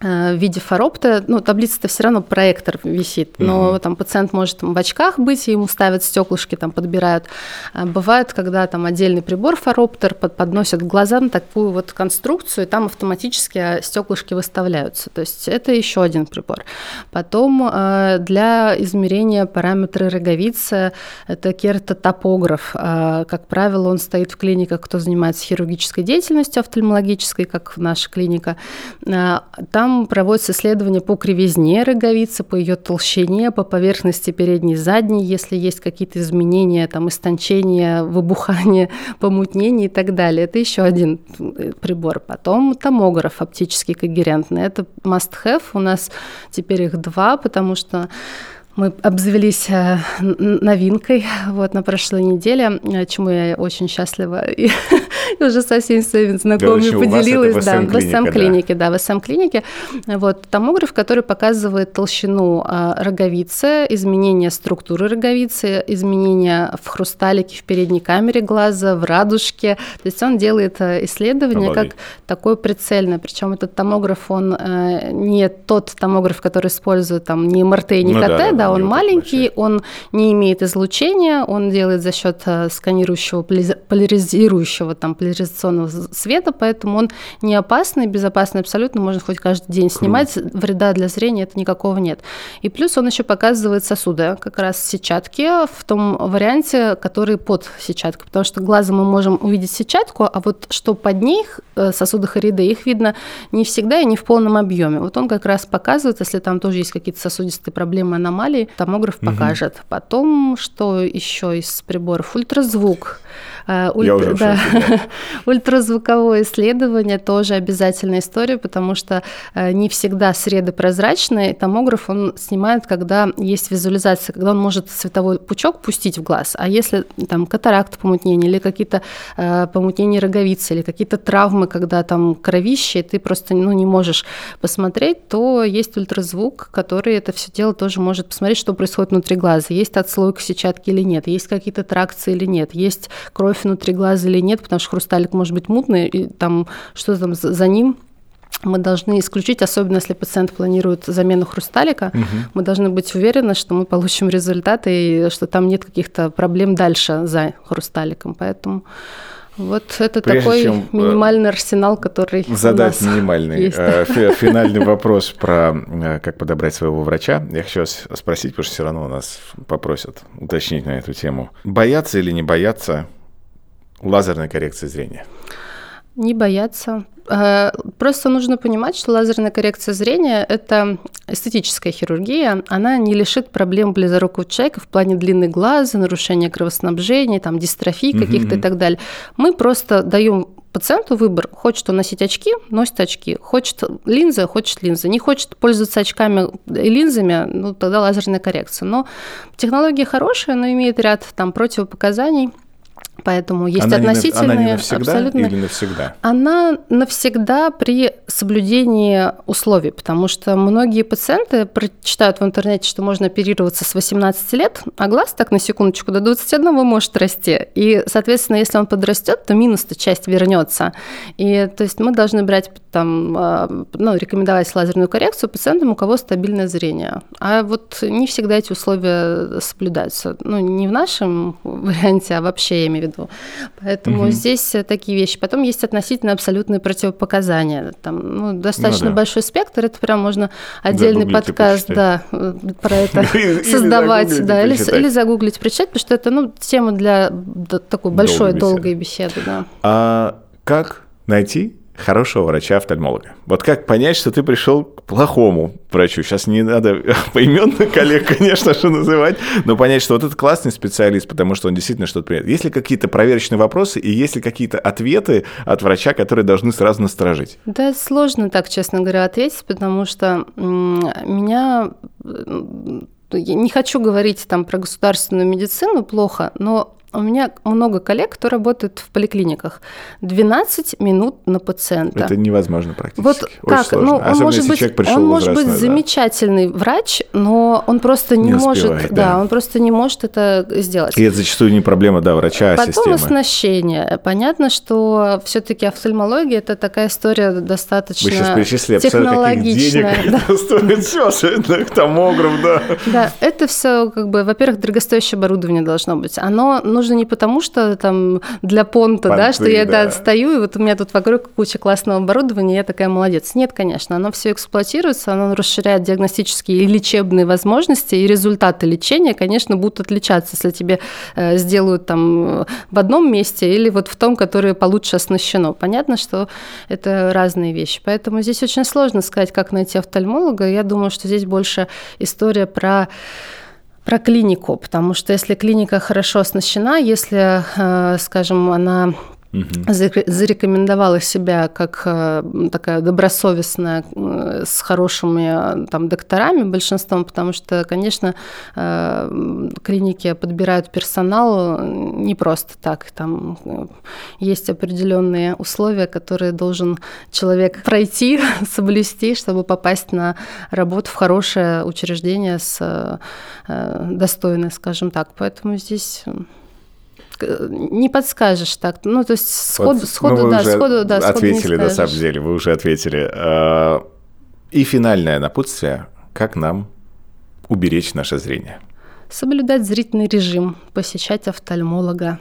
в виде фаропта, ну, таблица-то все равно проектор висит, но угу. там пациент может там, в очках быть, и ему ставят стеклышки, там подбирают. А бывает, когда там отдельный прибор фароптер под, подносят к глазам такую вот конструкцию, и там автоматически а, стеклышки выставляются. То есть это еще один прибор. Потом э, для измерения параметры роговицы это кертотопограф. Э, как правило, он стоит в клиниках, кто занимается хирургической деятельностью офтальмологической, как наша клиника. Э, там там проводятся исследования по кривизне роговицы, по ее толщине, по поверхности передней и задней, если есть какие-то изменения, там, истончение, выбухание, помутнение и так далее. Это еще один э, прибор. Потом томограф оптический когерентный. Это must-have. У нас теперь их два, потому что мы обзавелись э, новинкой вот на прошлой неделе, э, чему я очень счастлива и, и уже со всеми своими знакомыми поделилась. Да, в СМ-клинике, да, в СМ-клинике. Вот томограф, который показывает толщину э, роговицы, изменение структуры роговицы, изменения в хрусталике в передней камере глаза, в радужке. То есть он делает исследование Обалдеть. как такое прицельное. Причем этот томограф, он не тот томограф, который использует там не МРТ, не ну, КТ, да, да, он маленький, он не имеет излучения, он делает за счет э, сканирующего, поляризирующего, там, поляризационного света, поэтому он не опасный, безопасный абсолютно, можно хоть каждый день снимать, Круто. вреда для зрения это никакого нет. И плюс он еще показывает сосуды, как раз сетчатки в том варианте, который под сетчаткой, потому что глазом мы можем увидеть сетчатку, а вот что под ней, э, сосуды Хариде, их видно не всегда и не в полном объеме. Вот он как раз показывает, если там тоже есть какие-то сосудистые проблемы, аномалии, аномалий томограф угу. покажет. Потом, что еще из приборов? Ультразвук. Э, уль... Я уже да. Ультразвуковое исследование тоже обязательная история, потому что э, не всегда среды прозрачные. Томограф он снимает, когда есть визуализация, когда он может световой пучок пустить в глаз. А если там катаракт помутнение или какие-то э, помутнения роговицы или какие-то травмы, когда там кровище, ты просто ну, не можешь посмотреть, то есть ультразвук, который это все дело тоже может посмотреть, что происходит внутри глаза. Есть отслойка сетчатки или нет, есть какие-то тракции или нет, есть кровь внутри глаза или нет, потому что хрусталик может быть мутный, и там что там за ним мы должны исключить, особенно если пациент планирует замену хрусталика, угу. мы должны быть уверены, что мы получим результаты и что там нет каких-то проблем дальше за хрусталиком. Поэтому вот это Прежде такой чем, э, минимальный арсенал, который задать минимальный есть. Э, финальный вопрос про э, как подобрать своего врача. Я хочу вас спросить, потому что все равно у нас попросят уточнить на эту тему. Бояться или не бояться лазерной коррекции зрения? Не бояться. Э, просто нужно понимать, что лазерная коррекция зрения – это эстетическая хирургия. Она не лишит проблем близорукого человека в плане длины глаза, нарушения кровоснабжения, там, дистрофии каких-то mm-hmm. и так далее. Мы просто даем пациенту выбор. Хочет он носить очки, носит очки. Хочет линзы, хочет линзы. Не хочет пользоваться очками и линзами, ну, тогда лазерная коррекция. Но технология хорошая, но имеет ряд там противопоказаний – Поэтому есть она относительные... Не, она не навсегда абсолютно, или навсегда? Она навсегда при соблюдении условий, потому что многие пациенты прочитают в интернете, что можно оперироваться с 18 лет, а глаз так на секундочку до 21 может расти. И, соответственно, если он подрастет, то минус-то часть вернется. И то есть мы должны брать там, а, ну, рекомендовать лазерную коррекцию пациентам, у кого стабильное зрение. А вот не всегда эти условия соблюдаются. Ну, не в нашем варианте, а вообще, я имею в виду. Поэтому угу. здесь такие вещи. Потом есть относительно абсолютные противопоказания. Там, ну, достаточно ну, да. большой спектр, это прям можно отдельный подкаст да, про это создавать. Да, или, загуглить, прочитать, потому что это ну, тема для такой большой, долгой беседы. А как найти хорошего врача-офтальмолога. Вот как понять, что ты пришел к плохому врачу? Сейчас не надо поименно коллег, конечно же, называть, но понять, что вот этот классный специалист, потому что он действительно что-то принят. Есть ли какие-то проверочные вопросы и есть ли какие-то ответы от врача, которые должны сразу насторожить? Да, сложно так, честно говоря, ответить, потому что меня я не хочу говорить там про государственную медицину плохо, но у меня много коллег, кто работает в поликлиниках. 12 минут на пациента. Это невозможно практически. Вот Очень как? Сложно. Ну, он Особенно, может быть, он может быть да. замечательный врач, но он просто не, не может, успевает, да. да, он просто не может это сделать. И это зачастую не проблема, да, врача, а Потом системы. оснащение. Понятно, что все-таки офтальмология это такая история достаточно Вы сейчас перечислили технологичная. Денег да. это стоит все, томограф, да. Да, это все как бы, во-первых, дорогостоящее оборудование должно быть. Оно нужно не потому, что там для понта, Понты, да, что я да. да, стою, и вот у меня тут вокруг куча классного оборудования, я такая молодец. Нет, конечно, оно все эксплуатируется, оно расширяет диагностические и лечебные возможности, и результаты лечения, конечно, будут отличаться, если тебе э, сделают там в одном месте или вот в том, которое получше оснащено. Понятно, что это разные вещи. Поэтому здесь очень сложно сказать, как найти офтальмолога. Я думаю, что здесь больше история про про клинику, потому что если клиника хорошо оснащена, если, э, скажем, она угу. зарекомендовала себя как э, такая добросовестная, э, с хорошими там, докторами большинством, потому что, конечно, э, клиники подбирают персонал не просто так. Там есть определенные условия, которые должен человек пройти, соблюсти, чтобы попасть на работу в хорошее учреждение с достойное, скажем так. Поэтому здесь не подскажешь так. Ну, то есть сходу, вот, сходу, ну, да, сходу, да, ответили, на самом деле, вы уже ответили. А, и финальное напутствие, как нам уберечь наше зрение? Соблюдать зрительный режим, посещать офтальмолога,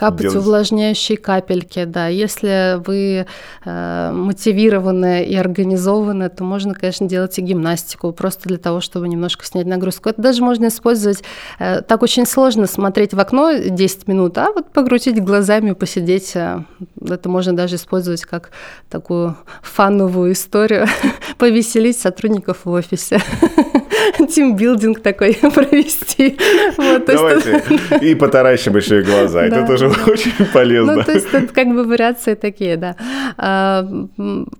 Капать делать... увлажняющие капельки, да. Если вы э, мотивированы и организованы, то можно, конечно, делать и гимнастику, просто для того, чтобы немножко снять нагрузку. Это даже можно использовать, э, так очень сложно смотреть в окно 10 минут, а вот покрутить глазами, посидеть, э, это можно даже использовать как такую фановую историю, повеселить сотрудников в офисе. тимбилдинг такой провести. Вот, Давайте. Есть... И потаращим еще и глаза. Это тоже очень полезно. Ну, то есть это как бы вариации такие, да. А,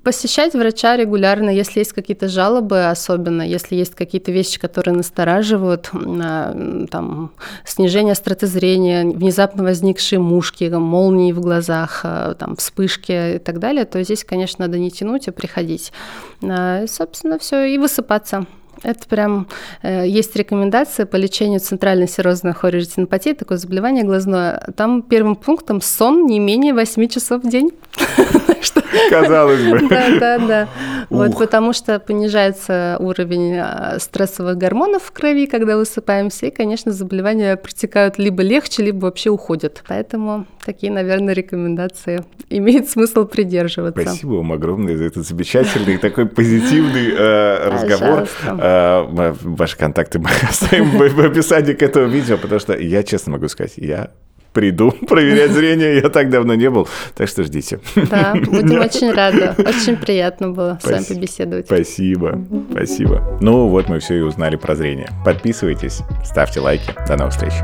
посещать врача регулярно, если есть какие-то жалобы, особенно если есть какие-то вещи, которые настораживают, а, там, снижение остроты зрения, внезапно возникшие мушки, молнии в глазах, а, там, вспышки и так далее, то здесь, конечно, надо не тянуть, а приходить. И, собственно, все, и высыпаться. Это прям э, есть рекомендация по лечению центральной серозной хорионтинопатии, такое заболевание глазное. Там первым пунктом сон не менее 8 часов в день. Казалось бы. Да, да, да. Вот потому что понижается уровень а, стрессовых гормонов в крови, когда высыпаемся, и, конечно, заболевания протекают либо легче, либо вообще уходят. Поэтому такие, наверное, рекомендации имеет смысл придерживаться. Спасибо вам огромное за этот замечательный такой позитивный э, разговор. Э, ваши контакты мы оставим в описании к этому видео, потому что я честно могу сказать, я приду проверять зрение. Я так давно не был, так что ждите. Да, будем очень рады. Очень приятно было с вами побеседовать. Спасибо, спасибо. Ну вот мы все и узнали про зрение. Подписывайтесь, ставьте лайки. До новых встреч.